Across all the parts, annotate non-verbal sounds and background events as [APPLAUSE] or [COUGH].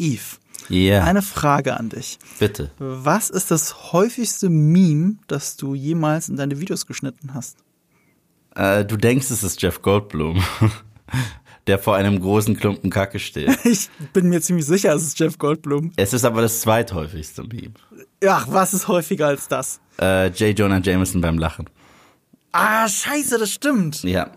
Eve, Ja, eine Frage an dich. bitte. Was ist das häufigste Meme, das du jemals in deine Videos geschnitten hast? Äh, du denkst, es ist Jeff Goldblum, [LAUGHS] der vor einem großen Klumpen Kacke steht. [LAUGHS] Ich bin mir ziemlich sicher, es ist Jeff Goldblum. Es ist aber das zweithäufigste Meme. Ach, was ist häufiger als das? Äh, J. Jonah Jameson beim Lachen. Ah, scheiße, das stimmt. Ja.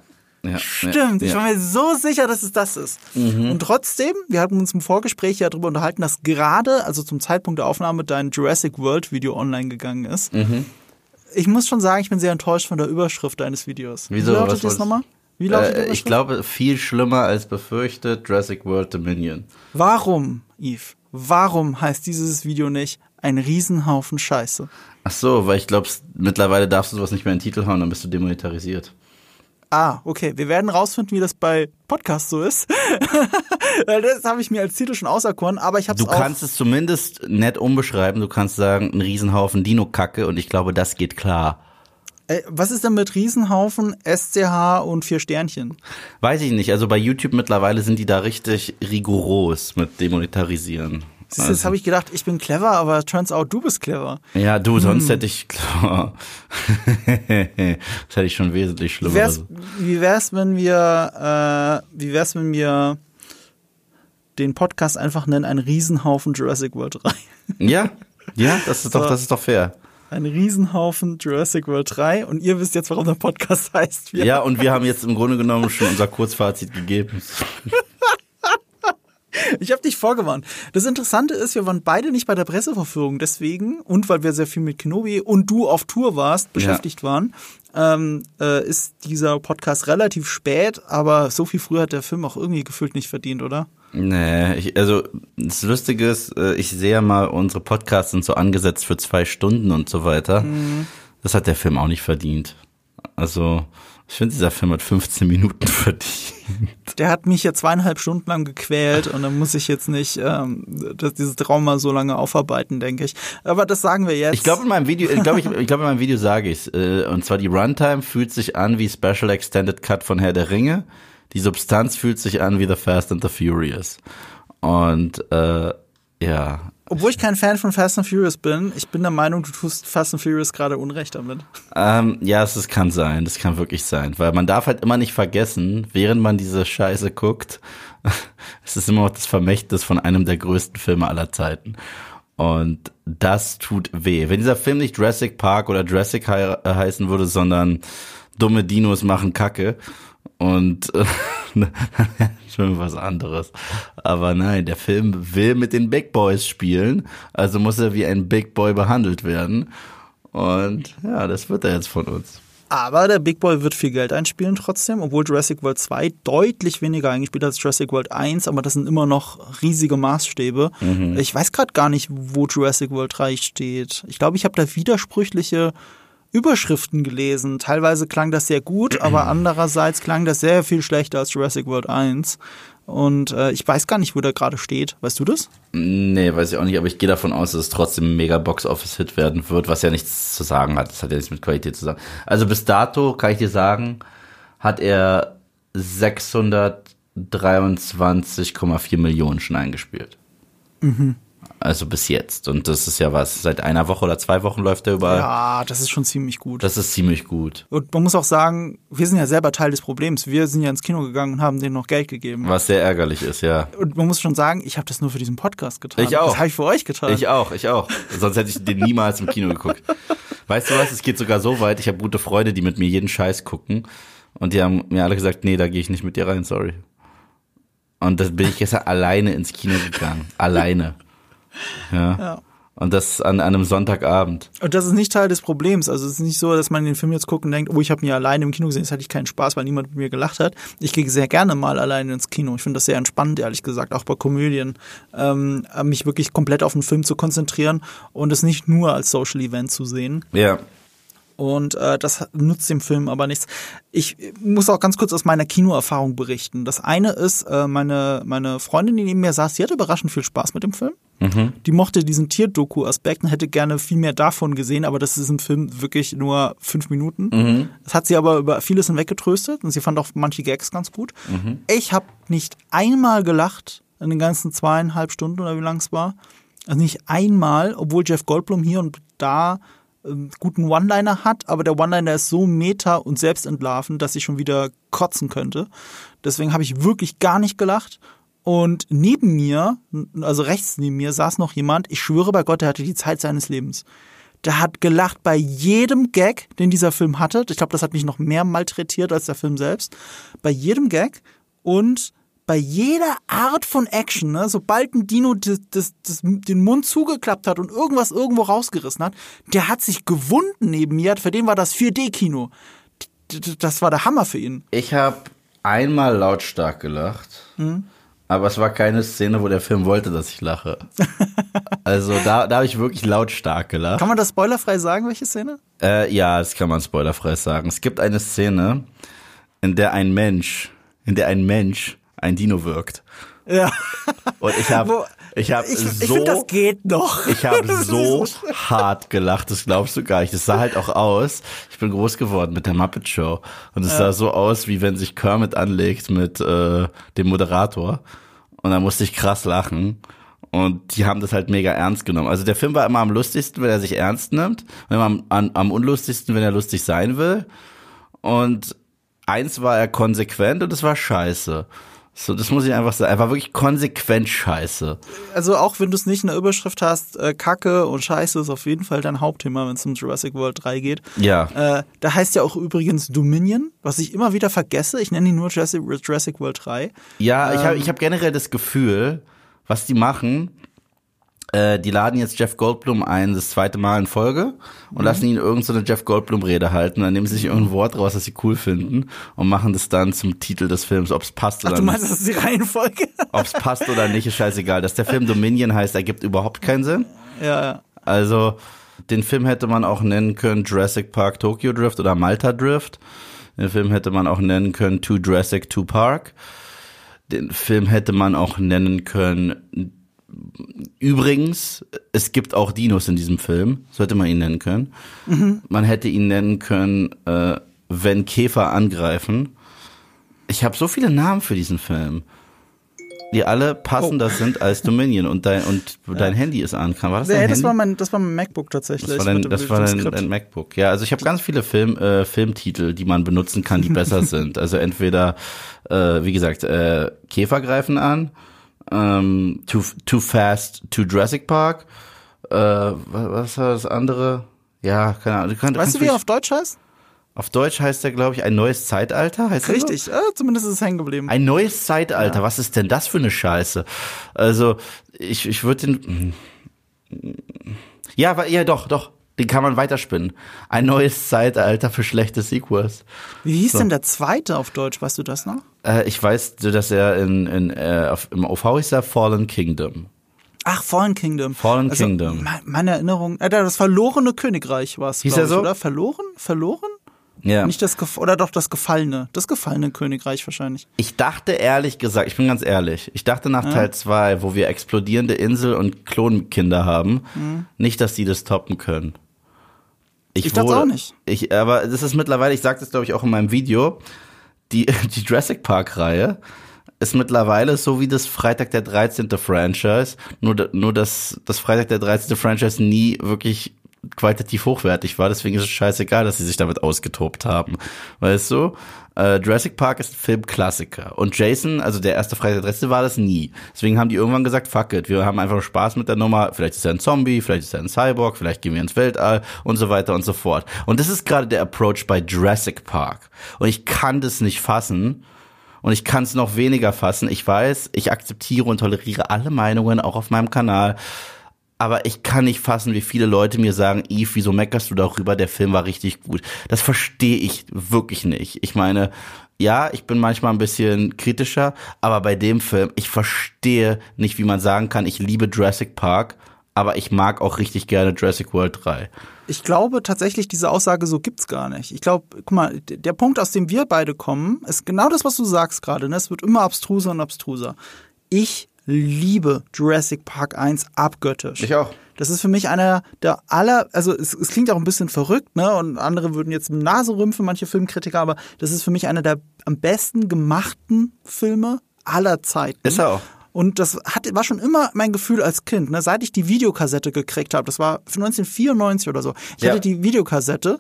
Ja Stimmt, Ja, ich war mir so sicher, dass es das ist. Und trotzdem, wir hatten uns im Vorgespräch ja darüber unterhalten, dass gerade, also zum Zeitpunkt der Aufnahme, dein Jurassic World Video online gegangen ist. Ich muss schon sagen, ich bin sehr enttäuscht von der Überschrift deines Videos. Wieso? Wie lautet das nochmal? Wie lautet die Äh, ich glaube, viel schlimmer als befürchtet Jurassic World Dominion. Warum, Yves? Warum heißt dieses Video nicht ein Riesenhaufen Scheiße? Ach so, weil ich glaube, mittlerweile darfst du sowas nicht mehr in den Titel hauen, dann bist du demonetarisiert. Ah, okay. Wir werden rausfinden, wie das bei Podcasts so ist. [LAUGHS] Das habe ich mir als Titel schon auserkoren, aber ich habe Du es auch. kannst es zumindest nett umbeschreiben. Du kannst sagen, ein Riesenhaufen Dino-Kacke und ich glaube, das geht klar. Äh, was ist denn mit Riesenhaufen, SCH und vier Sternchen? Weiß ich nicht. Also bei YouTube mittlerweile sind die da richtig rigoros mit demonetarisieren. Siehst du, Jetzt habe ich gedacht, ich bin clever, aber turns out, du bist clever. Ja, du, sonst hätte ich, [LAUGHS] das hätte ich schon wesentlich Wie schlimmer. wär's, wie wär's, wenn wir, äh, wie wär's, wenn wir den Podcast einfach nennen, ein Riesenhaufen Jurassic World 3? [LAUGHS] Ja, ja, das ist doch, So. das ist doch fair. Ein Riesenhaufen Jurassic World 3 und ihr wisst jetzt, warum der Podcast [LAUGHS] heißt. Wir Ja, und wir haben jetzt im Grunde genommen schon unser Kurzfazit gegeben. Ich habe dich vorgewarnt. Das Interessante ist, wir waren beide nicht bei der Presseverführung, deswegen, und weil wir sehr viel mit Kenobi und du auf Tour warst, beschäftigt waren, ähm, äh, ist dieser Podcast relativ spät, aber so viel früher hat der Film auch irgendwie gefühlt nicht verdient, oder? Nee, ich, also das Lustige ist, äh, ich sehe ja mal, unsere Podcasts sind so angesetzt für zwei Stunden und so weiter. Das hat der Film auch nicht verdient. Also, ich finde, dieser Film hat 15 Minuten [LAUGHS] verdient. Der hat mich ja zweieinhalb Stunden lang gequält und dann muss ich jetzt nicht ähm, das, dieses Trauma so lange aufarbeiten, denke ich. Aber das sagen wir jetzt. Ich glaube in meinem Video, ich glaube ich, ich glaube in meinem Video sage ich es. Und zwar die Runtime fühlt sich an wie Special Extended Cut von Herr der Ringe. Die Substanz fühlt sich an wie The Fast and the Furious. Und äh, ja, Obwohl ich kein Fan von Fast and Furious bin, ich bin der Meinung, du tust Fast and Furious gerade Unrecht damit. Ähm, ja, es, kann sein, das kann wirklich sein, weil man darf halt immer nicht vergessen, während man diese Scheiße guckt, [LAUGHS] es ist immer noch das Vermächtnis von einem der größten Filme aller Zeiten. Und das tut weh. Wenn dieser Film nicht Jurassic Park oder Jurassic hei äh, heißen würde, sondern dumme Dinos machen Kacke und [LAUGHS] äh, schon was anderes. Aber nein, der Film will mit den Big Boys spielen, also muss er wie ein Big Boy behandelt werden. Und ja, das wird er jetzt von uns. Aber der Big Boy wird viel Geld einspielen trotzdem, obwohl Jurassic World 2 deutlich weniger eingespielt hat als Jurassic World 1, aber das sind immer noch riesige Maßstäbe. Ich weiß gerade gar nicht, wo Jurassic World 3 steht. Ich glaube, ich habe da widersprüchliche Überschriften gelesen. Teilweise klang das sehr gut, aber [CLEARS THROAT] andererseits klang das sehr viel schlechter als Jurassic World 1. Und äh, ich weiß gar nicht, wo der gerade steht. Weißt du das? Nee, weiß ich auch nicht, aber ich gehe davon aus, dass es trotzdem ein mega Box-Office-Hit werden wird, was ja nichts zu sagen hat. Das hat ja nichts mit Qualität zu sagen. Also bis dato, kann ich dir sagen, hat er 623,4 Millionen schon eingespielt. Also bis jetzt. Und das ist ja was, seit einer Woche oder zwei Wochen läuft er überall. Ja, das ist schon ziemlich gut. Das ist ziemlich gut. Und man muss auch sagen, wir sind ja selber Teil des Problems. Wir sind ja ins Kino gegangen und haben denen noch Geld gegeben. Was sehr ärgerlich ist, ja. Und man muss schon sagen, ich habe das nur für diesen Podcast getan. Ich auch. Das habe ich für euch getan. Ich auch, ich auch. Sonst hätte ich den niemals im Kino geguckt. Weißt du was, es geht sogar so weit, ich habe gute Freunde, die mit mir jeden Scheiß gucken. Und die haben mir alle gesagt, nee, da gehe ich nicht mit dir rein, sorry. Und dann bin ich gestern alleine ins Kino gegangen. Alleine. Ja. Ja. Und das an einem Sonntagabend. Und das ist nicht Teil des Problems. Also es ist nicht so, dass man den Film jetzt guckt und denkt, oh, ich habe ihn ja alleine im Kino gesehen, jetzt hatte ich keinen Spaß, weil niemand mit mir gelacht hat. Ich gehe sehr gerne mal alleine ins Kino. Ich finde das sehr entspannend, ehrlich gesagt, auch bei Komödien, ähm, mich wirklich komplett auf den Film zu konzentrieren und es nicht nur als Social Event zu sehen. Ja. Und äh, das nutzt dem Film aber nichts. Ich muss auch ganz kurz aus meiner Kinoerfahrung berichten. Das eine ist, äh, meine, meine Freundin, die neben mir saß, die hatte überraschend viel Spaß mit dem Film. Die mochte diesen Tierdoku-Aspekt und hätte gerne viel mehr davon gesehen, aber das ist im Film wirklich nur fünf Minuten. Das hat sie aber über vieles hinweggetröstet und sie fand auch manche Gags ganz gut. Ich habe nicht einmal gelacht in den ganzen zweieinhalb Stunden oder wie lang es war. Also nicht einmal, obwohl Jeff Goldblum hier und da guten One-Liner hat, aber der One-Liner ist so meta und selbstentlarvend, dass ich schon wieder kotzen könnte. Deswegen habe ich wirklich gar nicht gelacht. Und neben mir, also rechts neben mir, saß noch jemand, ich schwöre bei Gott, der hatte die Zeit seines Lebens. Der hat gelacht bei jedem Gag, den dieser Film hatte. Ich glaube, das hat mich noch mehr malträtiert als der Film selbst. Bei jedem Gag und bei jeder Art von Action, ne, sobald ein Dino das, das, das, den Mund zugeklappt hat und irgendwas irgendwo rausgerissen hat, der hat sich gewunden neben mir. Für den war das 4D-Kino. Das war der Hammer für ihn. Ich habe einmal lautstark gelacht. Hm? Aber es war keine Szene, wo der Film wollte, dass ich lache. [LAUGHS] also da, da habe ich wirklich lautstark gelacht. Kann man das spoilerfrei sagen, welche Szene? Äh, ja, das kann man spoilerfrei sagen. Es gibt eine Szene, in der ein Mensch, in der ein Mensch ein Dino wirkt. Ja. Und ich habe ich habe ich, so ich find, das geht noch. Ich habe [LAUGHS] so hart gelacht, das glaubst du gar nicht. Das sah halt auch aus. Ich bin groß geworden mit der Muppet Show und es ja. sah so aus, wie wenn sich Kermit anlegt mit äh, dem Moderator und da musste ich krass lachen. Und die haben das halt mega ernst genommen. Also der Film war immer am lustigsten, wenn er sich ernst nimmt, und immer am, am, am unlustigsten, wenn er lustig sein will. Und eins war er konsequent und es war scheiße. So, das muss ich einfach sagen. Er war wirklich konsequent scheiße. Also auch wenn du es nicht in der Überschrift hast, äh, Kacke und Scheiße ist auf jeden Fall dein Hauptthema, wenn es um Jurassic World 3 geht. Ja. Äh, da heißt ja auch übrigens Dominion, was ich immer wieder vergesse. Ich nenne ihn nur Jurassic, Jurassic World 3. Ja, ähm, ich habe ich hab generell das Gefühl, was die machen, äh, die laden jetzt Jeff Goldblum ein, das zweite Mal in Folge und mhm. lassen ihn irgendeine so Jeff Goldblum-Rede halten. Dann nehmen sie sich irgendein Wort raus, das sie cool finden und machen das dann zum Titel des Films, ob es passt oder Ach, du meinst, nicht. das ist die Reihenfolge? [LAUGHS] Ob es passt oder nicht, ist scheißegal. Dass der Film Dominion heißt, ergibt überhaupt keinen Sinn. Ja, ja. Also, den Film hätte man auch nennen können Jurassic Park Tokyo Drift oder Malta Drift. Den Film hätte man auch nennen können To Jurassic To Park. Den Film hätte man auch nennen können Übrigens, es gibt auch Dinos in diesem Film, sollte man ihn nennen können. Mhm. Man hätte ihn nennen können, äh, wenn Käfer angreifen. Ich habe so viele Namen für diesen Film, die alle passender oh. sind als Dominion und dein und [LAUGHS] ja. dein Handy ist an. War das, ja, dein das Handy? war mein, das war mein MacBook tatsächlich. Das war dein, das war dein, dein, MacBook. Ja, also ich habe ganz viele Film, äh, Filmtitel, die man benutzen kann, die besser [LAUGHS] sind. Also entweder, äh, wie gesagt, äh, Käfer greifen an ähm, Too, Too Fast to Jurassic Park. Äh, was war das andere? Ja, keine Ahnung. Kann, weißt du, wie er auf Deutsch heißt? Auf Deutsch heißt er, glaube ich, ein neues Zeitalter. Heißt Richtig, so? ja, zumindest ist es hängen geblieben. Ein neues Zeitalter. Ja. Was ist denn das für eine Scheiße? Also, ich, ich würde den. Ja, ja, doch, doch. Den kann man weiterspinnen. Ein neues Zeitalter für schlechte Sequels. Wie hieß so. denn der zweite auf Deutsch? Weißt du das noch? Äh, ich weiß, dass er in, in, äh, auf, im OV ist er Fallen Kingdom. Ach, Fallen Kingdom. Fallen also, Kingdom. Meine Erinnerung, äh, das verlorene Königreich war es, Hieß er so? oder? Verloren? Verloren? Ja. Nicht das oder doch das gefallene, das gefallene Königreich wahrscheinlich. Ich dachte ehrlich gesagt, ich bin ganz ehrlich, ich dachte nach ja. Teil 2, wo wir explodierende Insel und Klonkinder haben, mhm. nicht, dass die das toppen können. Ich, ich dachte auch nicht. Ich, aber das ist mittlerweile, ich sagte das glaube ich auch in meinem Video, die, [LAUGHS] die Jurassic Park Reihe ist mittlerweile so wie das Freitag der 13. Franchise, nur, nur dass das Freitag der 13. Franchise nie wirklich qualitativ hochwertig war, deswegen ist es scheißegal, dass sie sich damit ausgetobt haben. Weißt du? Äh, Jurassic Park ist ein Filmklassiker. Und Jason, also der erste Freitag der 13. war das nie. Deswegen haben die irgendwann gesagt, fuck it, wir haben einfach Spaß mit der Nummer. Vielleicht ist er ein Zombie, vielleicht ist er ein Cyborg, vielleicht gehen wir ins Weltall und so weiter und so fort. Und das ist gerade der Approach bei Jurassic Park. Und ich kann das nicht fassen. Und ich kann es noch weniger fassen. Ich weiß, ich akzeptiere und toleriere alle Meinungen, auch auf meinem Kanal aber ich kann nicht fassen, wie viele Leute mir sagen, Eve, wieso meckerst du darüber? Der Film war richtig gut. Das verstehe ich wirklich nicht. Ich meine, ja, ich bin manchmal ein bisschen kritischer, aber bei dem Film, ich verstehe nicht, wie man sagen kann, ich liebe Jurassic Park, aber ich mag auch richtig gerne Jurassic World 3. Ich glaube tatsächlich, diese Aussage so gibt's gar nicht. Ich glaube, guck mal, der Punkt, aus dem wir beide kommen, ist genau das, was du sagst gerade. Ne? Es wird immer abstruser und abstruser. Ich liebe Jurassic Park 1 abgöttisch. Ich auch. Das ist für mich einer der aller, also es, es klingt auch ein bisschen verrückt, ne? Und andere würden jetzt Nase rümpfen, manche Filmkritiker, aber das ist für mich einer der am besten gemachten Filme aller Zeiten. Ist er auch. Und das hat, war schon immer mein Gefühl als Kind. Ne? Seit ich die Videokassette gekriegt habe, das war 1994 oder so. Ich Ja. hatte die Videokassette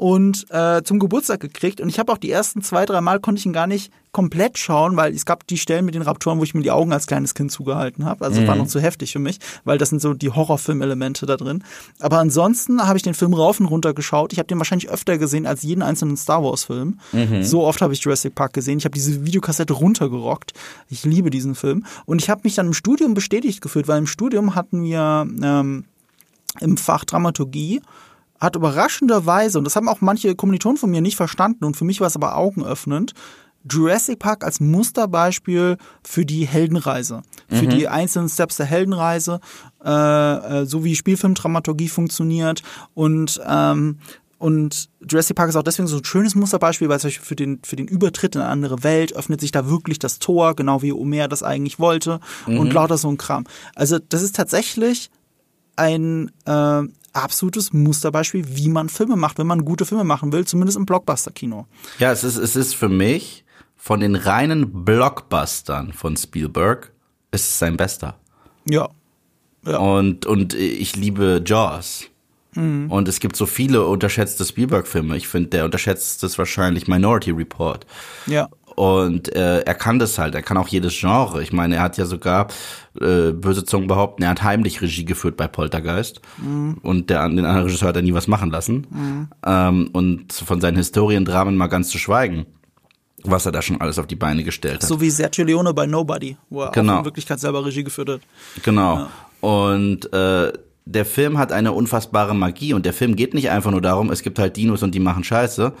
und äh, zum Geburtstag gekriegt. Und ich habe auch die ersten zwei, drei Mal konnte ich ihn gar nicht komplett schauen, weil es gab die Stellen mit den Raptoren, wo ich mir die Augen als kleines Kind zugehalten habe. Also das war noch zu heftig für mich, weil das sind so die Horrorfilm-Elemente da drin. Aber ansonsten habe ich den Film rauf und runter geschaut. Ich habe den wahrscheinlich öfter gesehen als jeden einzelnen Star Wars-Film. So oft habe ich Jurassic Park gesehen. Ich habe diese Videokassette runtergerockt. Ich liebe diesen Film. Und ich habe mich dann im Studium bestätigt gefühlt, weil im Studium hatten wir ähm, im Fach Dramaturgie hat überraschenderweise, und das haben auch manche Kommilitonen von mir nicht verstanden, und für mich war es aber augenöffnend, Jurassic Park als Musterbeispiel für die Heldenreise, für die einzelnen Steps der Heldenreise, äh, äh, so wie Spielfilmdramaturgie funktioniert. Und ähm, und Jurassic Park ist auch deswegen so ein schönes Musterbeispiel, weil es für den, für den Übertritt in eine andere Welt öffnet sich da wirklich das Tor, genau wie Omer das eigentlich wollte und lauter so ein Kram. Also das ist tatsächlich ein äh, absolutes Musterbeispiel, wie man Filme macht, wenn man gute Filme machen will, zumindest im Blockbuster-Kino. Ja, es ist, es ist für mich von den reinen Blockbustern von Spielberg, ist es sein bester. Ja. Ja. Und, und ich liebe Jaws. Und es gibt so viele unterschätzte Spielberg-Filme. Ich finde, der unterschätzt ist wahrscheinlich Minority Report. Ja. Und äh, er kann das halt, er kann auch jedes Genre. Ich meine, er hat ja sogar, äh, böse Zungen behaupten, er hat heimlich Regie geführt bei Poltergeist. Und der, den anderen Regisseur hat er nie was machen lassen. Ähm, und von seinen Historiendramen mal ganz zu schweigen, was er da schon alles auf die Beine gestellt hat. So wie Sergio Leone bei Nobody, wo er Genau. auch in Wirklichkeit selber Regie geführt hat. Genau. Und äh, der Film hat eine unfassbare Magie und der Film geht nicht einfach nur darum, es gibt halt Dinos und die machen Scheiße.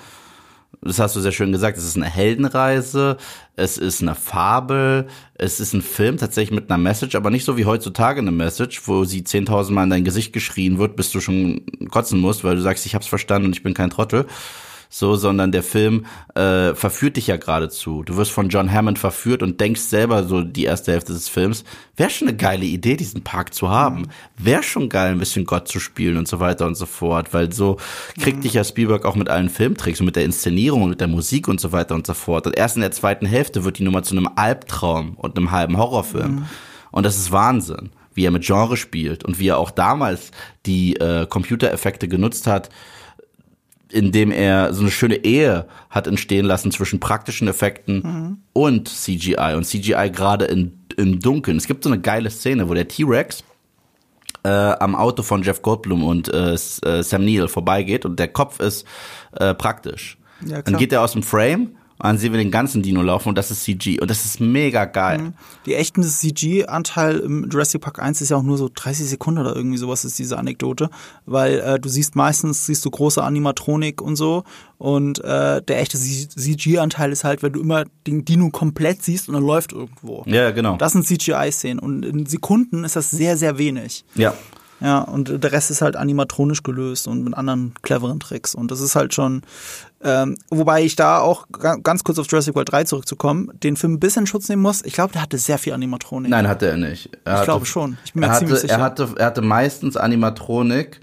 Das hast du sehr schön gesagt. Es ist eine Heldenreise, es ist eine Fabel, es ist ein Film tatsächlich mit einer Message, aber nicht so wie heutzutage eine Message, wo sie 10.000 Mal in dein Gesicht geschrien wird, bis du schon kotzen musst, weil du sagst, ich hab's verstanden und ich bin kein Trottel. So, sondern der Film äh, verführt dich ja geradezu. Du wirst von John Hammond verführt und denkst selber so die erste Hälfte des Films, wäre schon eine geile Idee, diesen Park zu haben. Wäre schon geil, ein bisschen Gott zu spielen und so weiter und so fort, weil so kriegt dich ja Spielberg auch mit allen Filmtricks und mit der Inszenierung und mit der Musik und so weiter und so fort. Und erst in der zweiten Hälfte wird die Nummer zu einem Albtraum und einem halben Horrorfilm. Und das ist Wahnsinn wie er mit Genre spielt und wie er auch damals die äh, Computereffekte genutzt hat, indem er so eine schöne Ehe hat entstehen lassen zwischen praktischen Effekten und CGI und CGI gerade in, im Dunkeln. Es gibt so eine geile Szene, wo der T-Rex äh, am Auto von Jeff Goldblum und äh, äh, Sam Neill vorbeigeht und der Kopf ist äh, praktisch. Ja, Dann geht er aus dem Frame dann sehen wir den ganzen Dino laufen und das ist CG und das ist mega geil. Die echten CG-Anteil im Jurassic Park 1 ist ja auch nur so 30 Sekunden oder irgendwie sowas ist diese Anekdote, weil äh, du siehst meistens siehst du große Animatronik und so und äh, der echte CG-Anteil ist halt, wenn du immer den Dino komplett siehst und er läuft irgendwo. Ja, genau. Das sind CGI-Szenen und in Sekunden ist das sehr, sehr wenig. ja. Ja, und der Rest ist halt animatronisch gelöst und mit anderen cleveren Tricks. Und das ist halt schon, ähm, wobei ich da auch ga- ganz kurz auf Jurassic World 3 zurückzukommen, den Film ein bisschen in Schutz nehmen muss. Ich glaube, der hatte sehr viel Animatronik. Nein, hatte er nicht. Er Ich hatte, glaube schon. Ich bin mir er ziemlich hatte, sicher. Er hatte, er hatte meistens Animatronik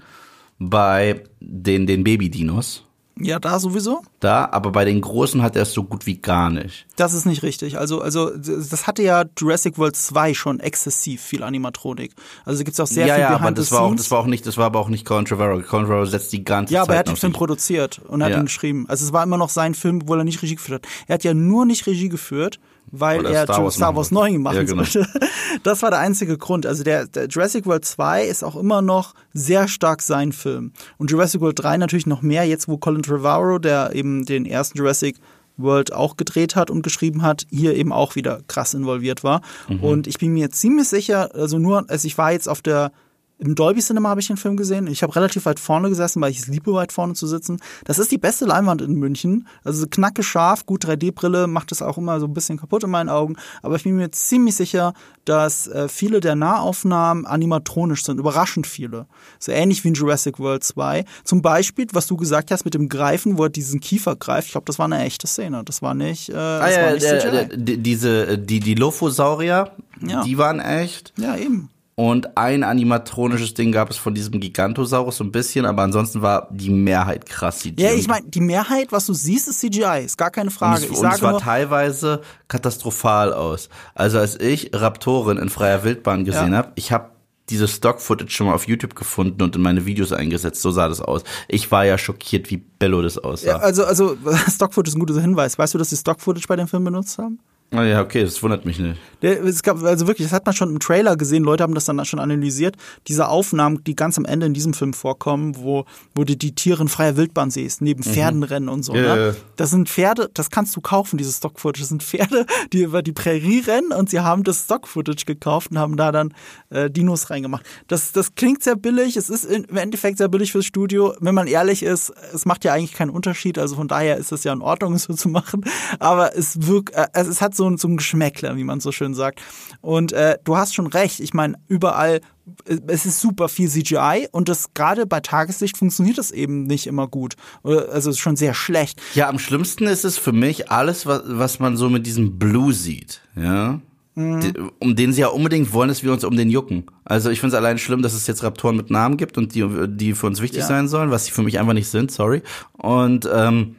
bei den, den Baby-Dinos. Ja, da sowieso. Da, aber bei den großen hat er es so gut wie gar nicht. Das ist nicht richtig. Also, also das hatte ja Jurassic World 2 schon exzessiv viel Animatronik. Also gibt's auch sehr ja, viel ja, Behind aber das war auch, das war auch nicht, das war aber auch nicht Colin Trevorrow. Colin Trevorrow setzt die ganze Ja, Zeit aber er hat den Film sich. produziert und hat Ja. ihn geschrieben. Also es war immer noch sein Film, obwohl er nicht Regie geführt hat. Er hat ja nur nicht Regie geführt, weil Weil er Star Wars Star Wars machen 9 machen Ja, genau. sollte. [LAUGHS] Das war der einzige Grund. Also der, der Jurassic World 2 ist auch immer noch sehr stark sein Film. Und Jurassic World 3 natürlich noch mehr, jetzt wo Colin Trevorrow, der eben den ersten Jurassic World auch gedreht hat und geschrieben hat, hier eben auch wieder krass involviert war. Mhm. Und ich bin mir ziemlich sicher, also nur, also ich war jetzt auf der im Dolby Cinema habe ich den Film gesehen. Ich habe relativ weit vorne gesessen, weil ich es liebe, weit vorne zu sitzen. Das ist die beste Leinwand in München. Also knacke scharf, gut 3D-Brille, macht es auch immer so ein bisschen kaputt in meinen Augen. Aber ich bin mir ziemlich sicher, dass äh, viele der Nahaufnahmen animatronisch sind. Überraschend viele. So ähnlich wie in Jurassic World 2. Zum Beispiel, was du gesagt hast mit dem Greifen, wo er diesen Kiefer greift. Ich glaube, das war eine echte Szene. Das war nicht, äh, das Ah, war ja, nicht äh, CGI. äh, die- diese, die, die Lophosaurier, Ja. die waren echt. ja, eben. Und ein animatronisches Ding gab es von diesem Gigantosaurus so ein bisschen, aber ansonsten war die Mehrheit krass CGI. Ja, ich meine, die Mehrheit, was du siehst, ist CGI, ist gar keine Frage. Und es, ich und sage es war teilweise katastrophal aus. Also als ich Raptoren in freier Wildbahn gesehen Ja. habe, ich habe dieses Stock-Footage schon mal auf YouTube gefunden und in meine Videos eingesetzt. So sah das aus. Ich war ja schockiert, wie bello das aussah. ja, also, also [LAUGHS] Stock-Footage ist ein guter Hinweis. Weißt du, dass sie Stock-Footage bei dem Film benutzt haben? Ah ja, okay, das wundert mich nicht. Es gab, also wirklich, das hat man schon im Trailer gesehen, Leute haben das dann schon analysiert. Diese Aufnahmen, die ganz am Ende in diesem Film vorkommen, wo, wo du die Tiere in freier Wildbahn siehst, neben Pferden rennen und so. Ja, ne? ja. Das sind Pferde, das kannst du kaufen, dieses Stock-Footage. Das sind Pferde, die über die Prärie rennen und sie haben das Stock-Footage gekauft und haben da dann äh, Dinos reingemacht. Das, das klingt sehr billig, es ist im Endeffekt sehr billig fürs Studio. Wenn man ehrlich ist, es macht ja eigentlich keinen Unterschied, also von daher ist es ja in Ordnung, [LAUGHS] es so zu machen. Aber es wirkt, äh, es, es hat so, ein- so ein Geschmäckler, wie man so schön sagt. Und äh, du hast schon recht, ich meine, überall äh, es ist super viel CGI und das gerade bei Tageslicht funktioniert das eben nicht immer gut. Oder- Also schon sehr schlecht. Ja, am schlimmsten ist es für mich alles, was, was man so mit diesem Blue sieht, ja. Die, um den sie ja unbedingt wollen, dass wir uns um den jucken. Also ich finde es allein schlimm, dass es jetzt Raptoren mit Namen gibt und die, die für uns wichtig Ja. sein sollen, was sie für mich einfach nicht sind, sorry. Und ähm,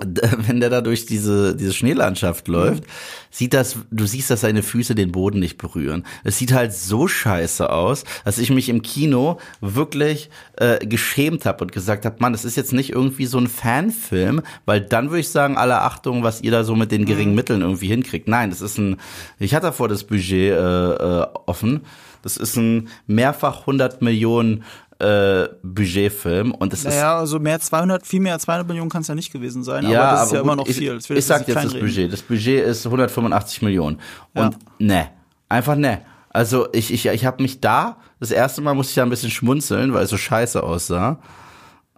[LAUGHS] wenn der da durch diese, diese Schneelandschaft läuft, sieht das, du siehst, dass seine Füße den Boden nicht berühren. Es sieht halt so scheiße aus, dass ich mich im Kino wirklich äh, geschämt habe und gesagt habe, Mann, das ist jetzt nicht irgendwie so ein Fanfilm, weil dann würde ich sagen, alle Achtung, was ihr da so mit den geringen Mitteln irgendwie hinkriegt. Nein, das ist ein, ich hatte davor das Budget äh, äh, offen. Das ist ein mehrfach 100 Millionen äh, Budgetfilm und es ist Naja, also mehr 200, viel mehr als 200 Millionen kann es ja nicht gewesen sein, ja, aber das ist ja gut, immer noch ich, viel. Will ich sag jetzt das. Budget. Das Budget ist 185 Millionen. Und ne, einfach ne. Also ich, ich, ich habe mich da, das erste Mal musste ich da ein bisschen schmunzeln, weil es so scheiße aussah.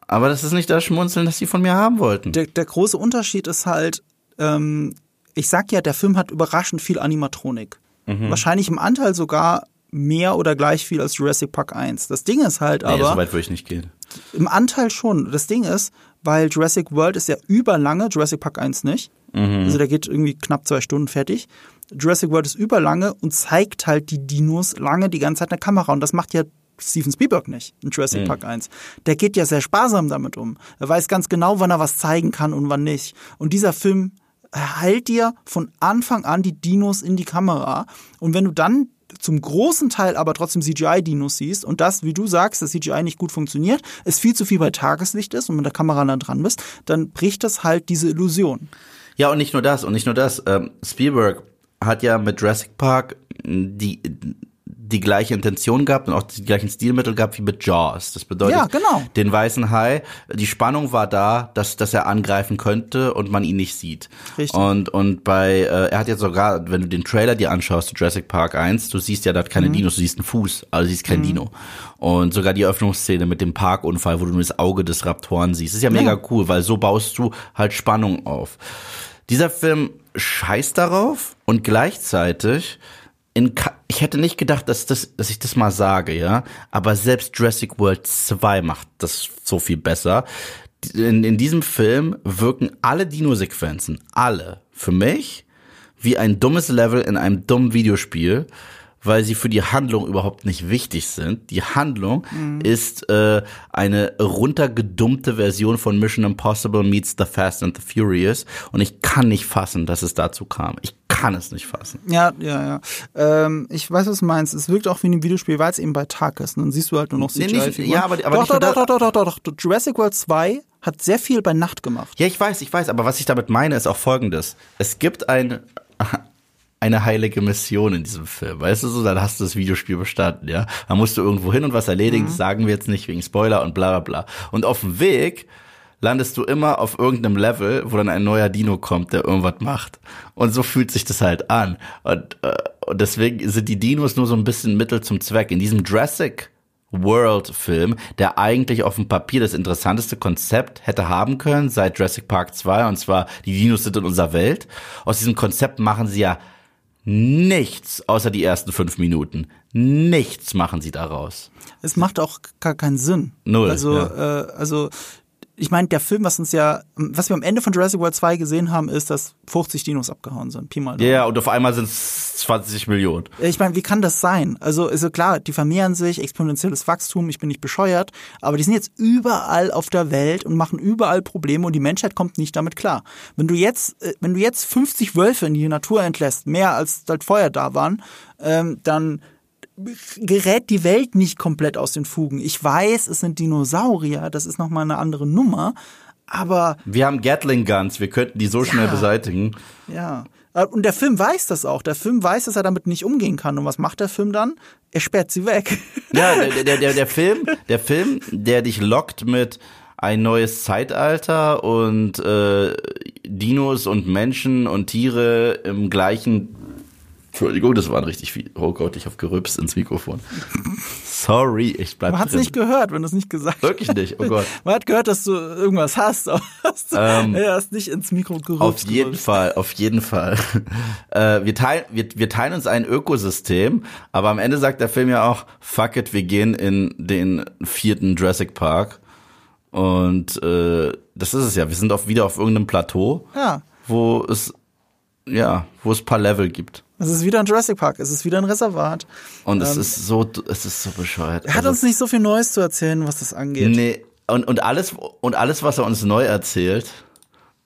Aber das ist nicht das Schmunzeln, das sie von mir haben wollten. Der, der große Unterschied ist halt, ähm, ich sag ja, der Film hat überraschend viel Animatronik. Mhm. Wahrscheinlich im Anteil sogar mehr oder gleich viel als Jurassic Park 1. Das Ding ist halt nee, aber, so weit würde ich nicht gehen. im Anteil schon. Das Ding ist, weil Jurassic World ist ja überlange, Jurassic Park 1 nicht. Mhm. Also der geht irgendwie knapp zwei Stunden fertig. Jurassic World ist überlange und zeigt halt die Dinos lange die ganze Zeit in der Kamera. Und das macht ja Steven Spielberg nicht in Jurassic Park 1. Der geht ja sehr sparsam damit um. Er weiß ganz genau, wann er was zeigen kann und wann nicht. Und dieser Film hält dir von Anfang an die Dinos in die Kamera. Und wenn du dann zum großen Teil aber trotzdem CGI-Dinos siehst und das, wie du sagst, dass CGI nicht gut funktioniert, es viel zu viel bei Tageslicht ist und mit der Kamera dann dran bist, dann bricht das halt diese Illusion. Ja, und nicht nur das, und nicht nur das. Ähm, Spielberg hat ja mit Jurassic Park die, die gleiche Intention gehabt und auch die gleichen Stilmittel gehabt wie mit Jaws. Das bedeutet, Ja, genau. den weißen Hai, die Spannung war da, dass, dass er angreifen könnte und man ihn nicht sieht. Richtig. Und, und bei, äh, er hat jetzt sogar, wenn du den Trailer dir anschaust, zu Jurassic Park 1, du siehst ja dort keine Mhm. Dinos, du siehst einen Fuß, also siehst kein Dino. Und sogar die Öffnungsszene mit dem Parkunfall, wo du nur das Auge des Raptoren siehst, ist ja mega cool, weil so baust du halt Spannung auf. Dieser Film scheißt darauf und gleichzeitig in, ich hätte nicht gedacht, dass, das, dass ich das mal sage, ja. Aber selbst Jurassic World 2 macht das so viel besser. In, in diesem Film wirken alle Dino-Sequenzen, alle, für mich, wie ein dummes Level in einem dummen Videospiel, weil sie für die Handlung überhaupt nicht wichtig sind. Die Handlung ist äh, eine runtergedummte Version von Mission Impossible meets The Fast and the Furious und ich kann nicht fassen, dass es dazu kam. Ich kann es nicht fassen. Ja, ja, ja. Ähm, ich weiß, was du meinst. Es wirkt auch wie ein Videospiel, weil es eben bei Tag ist. Und dann siehst du halt nur noch Nee, CGI. nicht- Figuren. ja, aber- aber doch, nicht doch, doch, doch, doch, doch, doch. Jurassic World 2 hat sehr viel bei Nacht gemacht. Ja, ich weiß, ich weiß, aber was ich damit meine, ist auch folgendes. Es gibt ein, eine heilige Mission in diesem Film. Weißt du so, dann hast du das Videospiel bestanden, ja. Dann musst du irgendwo hin und was erledigen, das sagen wir jetzt nicht wegen Spoiler und bla bla bla. Und auf dem Weg landest du immer auf irgendeinem Level, wo dann ein neuer Dino kommt, der irgendwas macht. Und so fühlt sich das halt an. Und, äh, und deswegen sind die Dinos nur so ein bisschen Mittel zum Zweck. In diesem Jurassic World-Film, der eigentlich auf dem Papier das interessanteste Konzept hätte haben können seit Jurassic Park 2, und zwar die Dinos sind in unserer Welt. Aus diesem Konzept machen sie ja nichts, außer die ersten fünf Minuten. Nichts machen sie daraus. Es macht auch gar keinen Sinn. Null, Also, ja. äh, also ich meine, der Film, was uns ja, was wir am Ende von Jurassic World 2 gesehen haben, ist, dass 50 Dinos abgehauen sind. Pi mal Ja, yeah, und auf einmal sind es 20 Millionen. Ich meine, wie kann das sein? Also, ist also klar, die vermehren sich, exponentielles Wachstum, ich bin nicht bescheuert, aber die sind jetzt überall auf der Welt und machen überall Probleme und die Menschheit kommt nicht damit klar. Wenn du jetzt, äh, wenn du jetzt 50 Wölfe in die Natur entlässt, mehr als halt vorher da waren, ähm, dann gerät die Welt nicht komplett aus den Fugen. Ich weiß, es sind Dinosaurier, das ist nochmal eine andere Nummer, aber. Wir haben Gatling Guns, wir könnten die so schnell beseitigen. Ja. Und der Film weiß das auch. Der Film weiß, dass er damit nicht umgehen kann. Und was macht der Film dann? Er sperrt sie weg. [LAUGHS] Ja, der, der, der, der Film, [LAUGHS] der Film, der dich lockt mit ein neues Zeitalter und äh, Dinos und Menschen und Tiere im gleichen Entschuldigung, das waren richtig viel. Oh Gott, ich habe gerübst ins Mikrofon. Sorry, ich bleib Man hat es nicht gehört, wenn du es nicht gesagt hast. Wirklich nicht, oh Gott. [LAUGHS] Man hat gehört, dass du irgendwas hast, aber hast, ähm, du hast nicht ins Mikro gerübst. Auf jeden gerübst. Fall, auf jeden Fall. [LAUGHS] Äh, wir, teilen, wir, wir teilen uns ein Ökosystem, aber am Ende sagt der Film ja auch, fuck it, wir gehen in den vierten Jurassic Park. Und äh, das ist es ja, wir sind auf, wieder auf irgendeinem Plateau, ja. wo es ja, wo es paar Level gibt. Es ist wieder ein Jurassic Park, es ist wieder ein Reservat. Und ähm, es ist so, es ist so bescheuert. Er hat also, uns nicht so viel Neues zu erzählen, was das angeht. Nee, und, und alles, und alles, was er uns neu erzählt,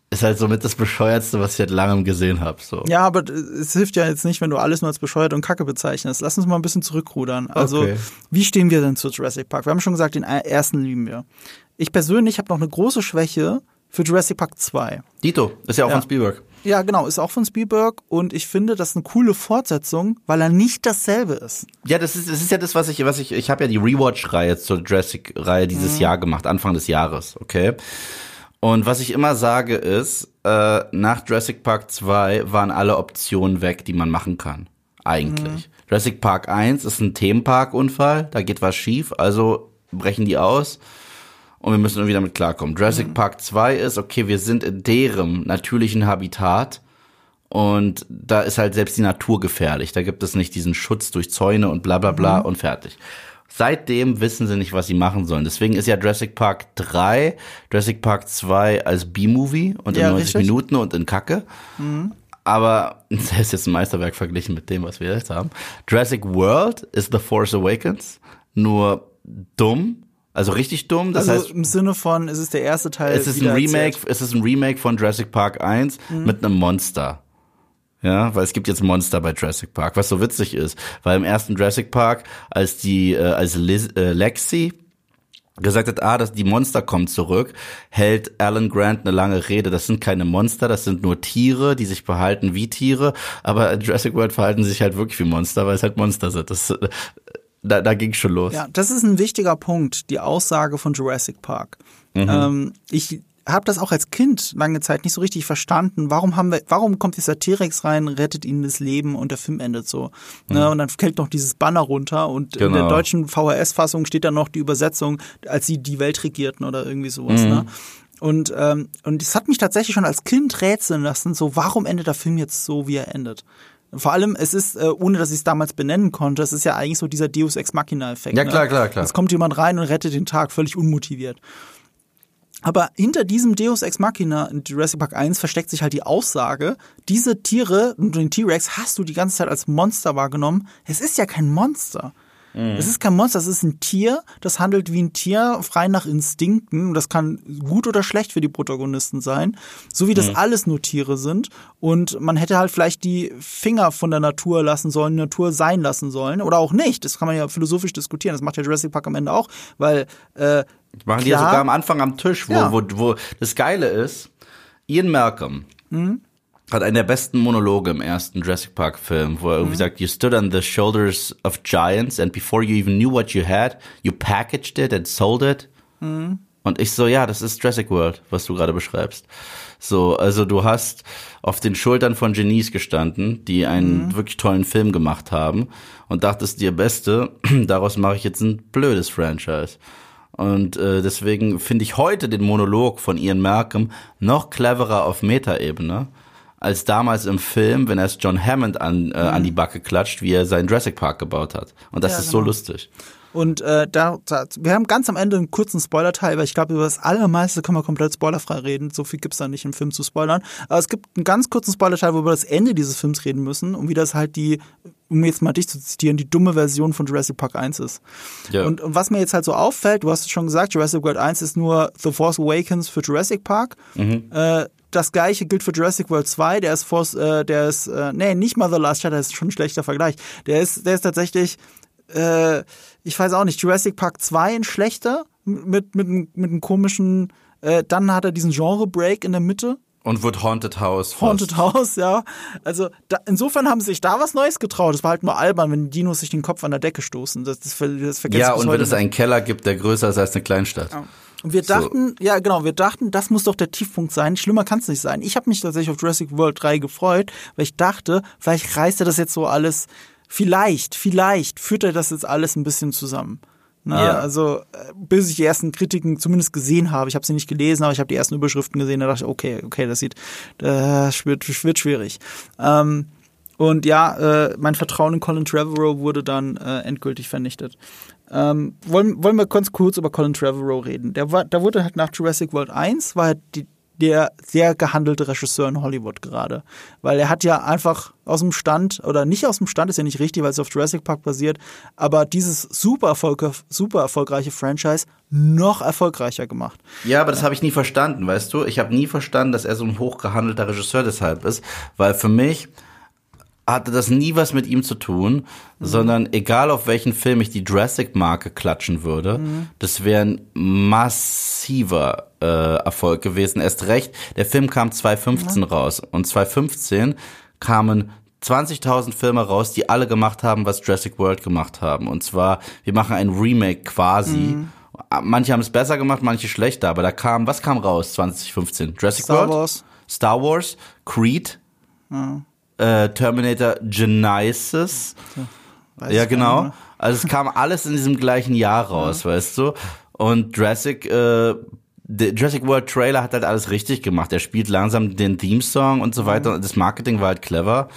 ist halt somit das Bescheuertste, was ich seit langem gesehen habe. So. Ja, aber es hilft ja jetzt nicht, wenn du alles nur als bescheuert und kacke bezeichnest. Lass uns mal ein bisschen zurückrudern. Also, okay. wie stehen wir denn zu Jurassic Park? Wir haben schon gesagt, den ersten lieben wir. Ich persönlich habe noch eine große Schwäche für Jurassic Park 2. Dito, ist ja auch ja. von Spielberg. Ja, genau, ist auch von Spielberg und ich finde, das ist eine coole Fortsetzung, weil er nicht dasselbe ist. Ja, das ist, das ist ja das, was ich, was ich, ich habe ja die Rewatch-Reihe zur Jurassic-Reihe dieses mhm. Jahr gemacht, Anfang des Jahres, okay? Und was ich immer sage ist, äh, nach Jurassic Park 2 waren alle Optionen weg, die man machen kann. Eigentlich. Mhm. Jurassic Park 1 ist ein Themenparkunfall, da geht was schief, also brechen die aus und wir müssen irgendwie damit klarkommen. Jurassic mhm. Park 2 ist, okay, wir sind in deren natürlichen Habitat und da ist halt selbst die Natur gefährlich. Da gibt es nicht diesen Schutz durch Zäune und bla bla bla mhm. und fertig. Seitdem wissen sie nicht, was sie machen sollen. Deswegen ist ja Jurassic Park 3, Jurassic Park 2 als B-Movie und in ja, 90 richtig. Minuten und in Kacke. Mhm. Aber [LAUGHS] das ist jetzt ein Meisterwerk verglichen mit dem, was wir jetzt haben. Jurassic World ist The Force Awakens, nur dumm also richtig dumm. Das also heißt, im Sinne von, es ist der erste Teil. Es ist ein Remake, es ist ein Remake von Jurassic Park 1 mhm. mit einem Monster. Ja, weil es gibt jetzt Monster bei Jurassic Park, was so witzig ist, weil im ersten Jurassic Park, als die, äh, als Liz, äh, Lexi gesagt hat, ah, dass die Monster kommen zurück, hält Alan Grant eine lange Rede. Das sind keine Monster, das sind nur Tiere, die sich verhalten wie Tiere, aber in Jurassic World verhalten sich halt wirklich wie Monster, weil es halt Monster sind. Das, da, da ging schon los. Ja, das ist ein wichtiger Punkt, die Aussage von Jurassic Park. Mhm. Ähm, ich habe das auch als Kind lange Zeit nicht so richtig verstanden. Warum haben wir, warum kommt dieser T-Rex rein, rettet ihnen das Leben und der Film endet so? Ne, mhm. Ne? Und dann fällt noch dieses Banner runter und genau. in der genau. deutschen VHS-Fassung steht dann noch die Übersetzung, als sie die Welt regierten oder irgendwie sowas. Mhm. Ne? Und ähm, und es hat mich tatsächlich schon als Kind rätseln lassen, so warum endet der Film jetzt so, wie er endet? Vor allem, es ist, äh, ohne dass ich es damals benennen konnte, es ist ja eigentlich so dieser Deus Ex Machina-Effekt. Ja, klar, ne? klar, klar. Es kommt jemand rein und rettet den Tag, völlig unmotiviert. Aber hinter diesem Deus Ex Machina in Jurassic Park 1 versteckt sich halt die Aussage, diese Tiere, den T-Rex hast du die ganze Zeit als Monster wahrgenommen. Es ist ja kein Monster. Mhm. Es ist kein Monster, es ist ein Tier, das handelt wie ein Tier, frei nach Instinkten. Das kann gut oder schlecht für die Protagonisten sein. So wie das mhm. alles nur Tiere sind. Und man hätte halt vielleicht die Finger von der Natur lassen sollen, die Natur sein lassen sollen. Oder auch nicht. Das kann man ja philosophisch diskutieren. Das macht ja Jurassic Park am Ende auch, weil äh, Machen die ja sogar am Anfang am Tisch, wo, ja. wo, wo das Geile ist, Ian Malcolm, mhm hat einen der besten Monologe im ersten Jurassic Park Film, wo er irgendwie mhm. sagt, you stood on the shoulders of giants and before you even knew what you had, you packaged it and sold it. Mhm. Und ich so, ja, das ist Jurassic World, was du gerade beschreibst. So, also du hast auf den Schultern von Genies gestanden, die einen mhm. wirklich tollen Film gemacht haben und dachtest dir, Beste, [CLEARS THROAT] daraus mache ich jetzt ein blödes Franchise. Und äh, deswegen finde ich heute den Monolog von Ian Malcolm noch cleverer auf Metaebene als damals im Film, wenn er es John Hammond an, äh, an die Backe klatscht, wie er seinen Jurassic Park gebaut hat. Und das Ja, ist so genau. lustig. Und äh, da, da, wir haben ganz am Ende einen kurzen Spoiler-Teil, weil ich glaube, über das allermeiste können wir komplett spoilerfrei reden. So viel gibt's da nicht im Film zu spoilern. Aber es gibt einen ganz kurzen Spoiler-Teil, wo wir über das Ende dieses Films reden müssen und wie das halt die, um jetzt mal dich zu zitieren, die dumme Version von Jurassic Park 1 ist. Ja. Und, und was mir jetzt halt so auffällt, du hast es schon gesagt, Jurassic World 1 ist nur The Force Awakens für Jurassic Park. Äh, das gleiche gilt für Jurassic World 2, der ist Force, äh, der ist, äh, nee, nicht mal The Last Shadow, das ist schon ein schlechter Vergleich. Der ist, der ist tatsächlich, äh, ich weiß auch nicht, Jurassic Park 2 ein schlechter, mit, mit, mit einem komischen, äh, dann hat er diesen Genre-Break in der Mitte. Und wird Haunted House. fast. Haunted House, ja. Also da, insofern haben sie sich da was Neues getraut. Es war halt nur albern, wenn die Dinos sich den Kopf an der Decke stoßen. Das, das, das vergesse Ja, und wenn es einen Keller gibt, der größer ist als eine Kleinstadt. Und wir So. dachten, ja genau, wir dachten, das muss doch der Tiefpunkt sein. Schlimmer kann es nicht sein. Ich habe mich tatsächlich auf Jurassic World 3 gefreut, weil ich dachte, vielleicht reißt er das jetzt so alles, vielleicht, vielleicht führt er das jetzt alles ein bisschen zusammen. Na, Ja. Also, äh, bis ich die ersten Kritiken zumindest gesehen habe. Ich habe sie nicht gelesen, aber ich habe die ersten Überschriften gesehen. Da dachte ich, okay, okay, das sieht, das wird, wird schwierig. Ähm, und ja, äh, mein Vertrauen in Colin Trevorrow wurde dann äh, endgültig vernichtet. Ähm, wollen, wollen wir ganz kurz über Colin Trevorrow reden? Der war, da wurde halt nach Jurassic World 1 war halt die, der sehr gehandelte Regisseur in Hollywood gerade. Weil er hat ja einfach aus dem Stand, oder nicht aus dem Stand, ist ja nicht richtig, weil es auf Jurassic Park basiert, aber dieses super, Erfolg, super erfolgreiche Franchise noch erfolgreicher gemacht. Ja, aber das habe ich nie verstanden, weißt du? Ich habe nie verstanden, dass er so ein hochgehandelter Regisseur deshalb ist, weil für mich hatte das nie was mit ihm zu tun, sondern egal auf welchen Film ich die Jurassic-Marke klatschen würde, das wäre ein massiver äh, Erfolg gewesen. Erst recht, der Film kam 2015 raus und 2015 kamen 20.000 Filme raus, die alle gemacht haben, was Jurassic World gemacht haben. Und zwar, wir machen ein Remake quasi. Manche haben es besser gemacht, manche schlechter, aber da kam, was kam raus 2015? Jurassic Star World? Wars. Star Wars, Creed, äh, Terminator Genesis. Weiß ja, genau. Also es kam alles in diesem gleichen Jahr raus, weißt du? Und Jurassic, äh, der Jurassic World Trailer hat halt alles richtig gemacht. Er spielt langsam den Theme-Song und so weiter. Und das Marketing war halt clever.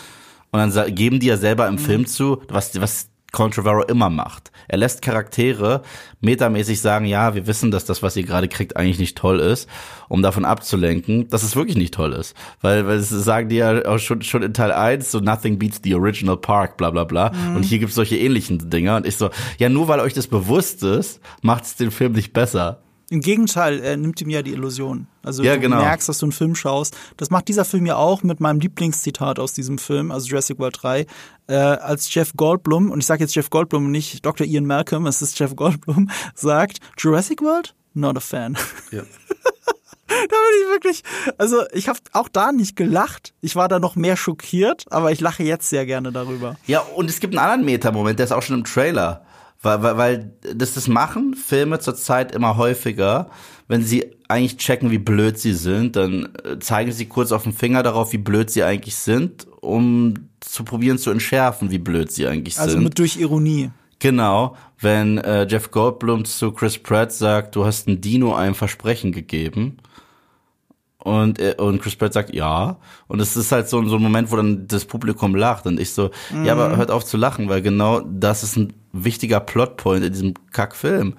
Und dann geben die ja selber im Film zu, was, was Colin Trevorrow immer macht. Er lässt Charaktere metamäßig sagen, ja, wir wissen, dass das, was ihr gerade kriegt, eigentlich nicht toll ist, um davon abzulenken, dass es wirklich nicht toll ist. Weil, weil es sagen die ja auch schon, schon in Teil 1, so nothing beats the original park, bla bla bla. Und hier gibt's solche ähnlichen Dinger. Und ich so, ja, nur weil euch das bewusst ist, macht es den Film nicht besser. Im Gegenteil, er nimmt ihm ja die Illusion. Also Ja, du genau. merkst, dass du einen Film schaust. Das macht dieser Film ja auch mit meinem Lieblingszitat aus diesem Film, also Jurassic World 3, äh, als Jeff Goldblum, und ich sage jetzt Jeff Goldblum und nicht Dr. Ian Malcolm, es ist Jeff Goldblum, [LAUGHS] sagt, Jurassic World? Not a fan. Ja. [LAUGHS] Da bin ich wirklich, also ich habe auch da nicht gelacht. Ich war da noch mehr schockiert, aber ich lache jetzt sehr gerne darüber. Ja, und es gibt einen anderen Meta-Moment, der ist auch schon im Trailer. Weil, weil, weil das, das machen Filme zurzeit immer häufiger. Wenn sie eigentlich checken, wie blöd sie sind, dann äh, zeigen sie kurz auf den Finger darauf, wie blöd sie eigentlich sind, um zu probieren zu entschärfen, wie blöd sie eigentlich Also sind. mit durch Ironie. Genau, wenn äh, Jeff Goldblum zu Chris Pratt sagt, du hast ein Dino ein Versprechen gegeben. Und, äh, und Chris Pratt sagt, ja. Und es ist halt so, so ein Moment, wo dann das Publikum lacht. Und ich so, ja, aber hört auf zu lachen, weil genau das ist ein wichtiger Plotpoint in diesem Kackfilm.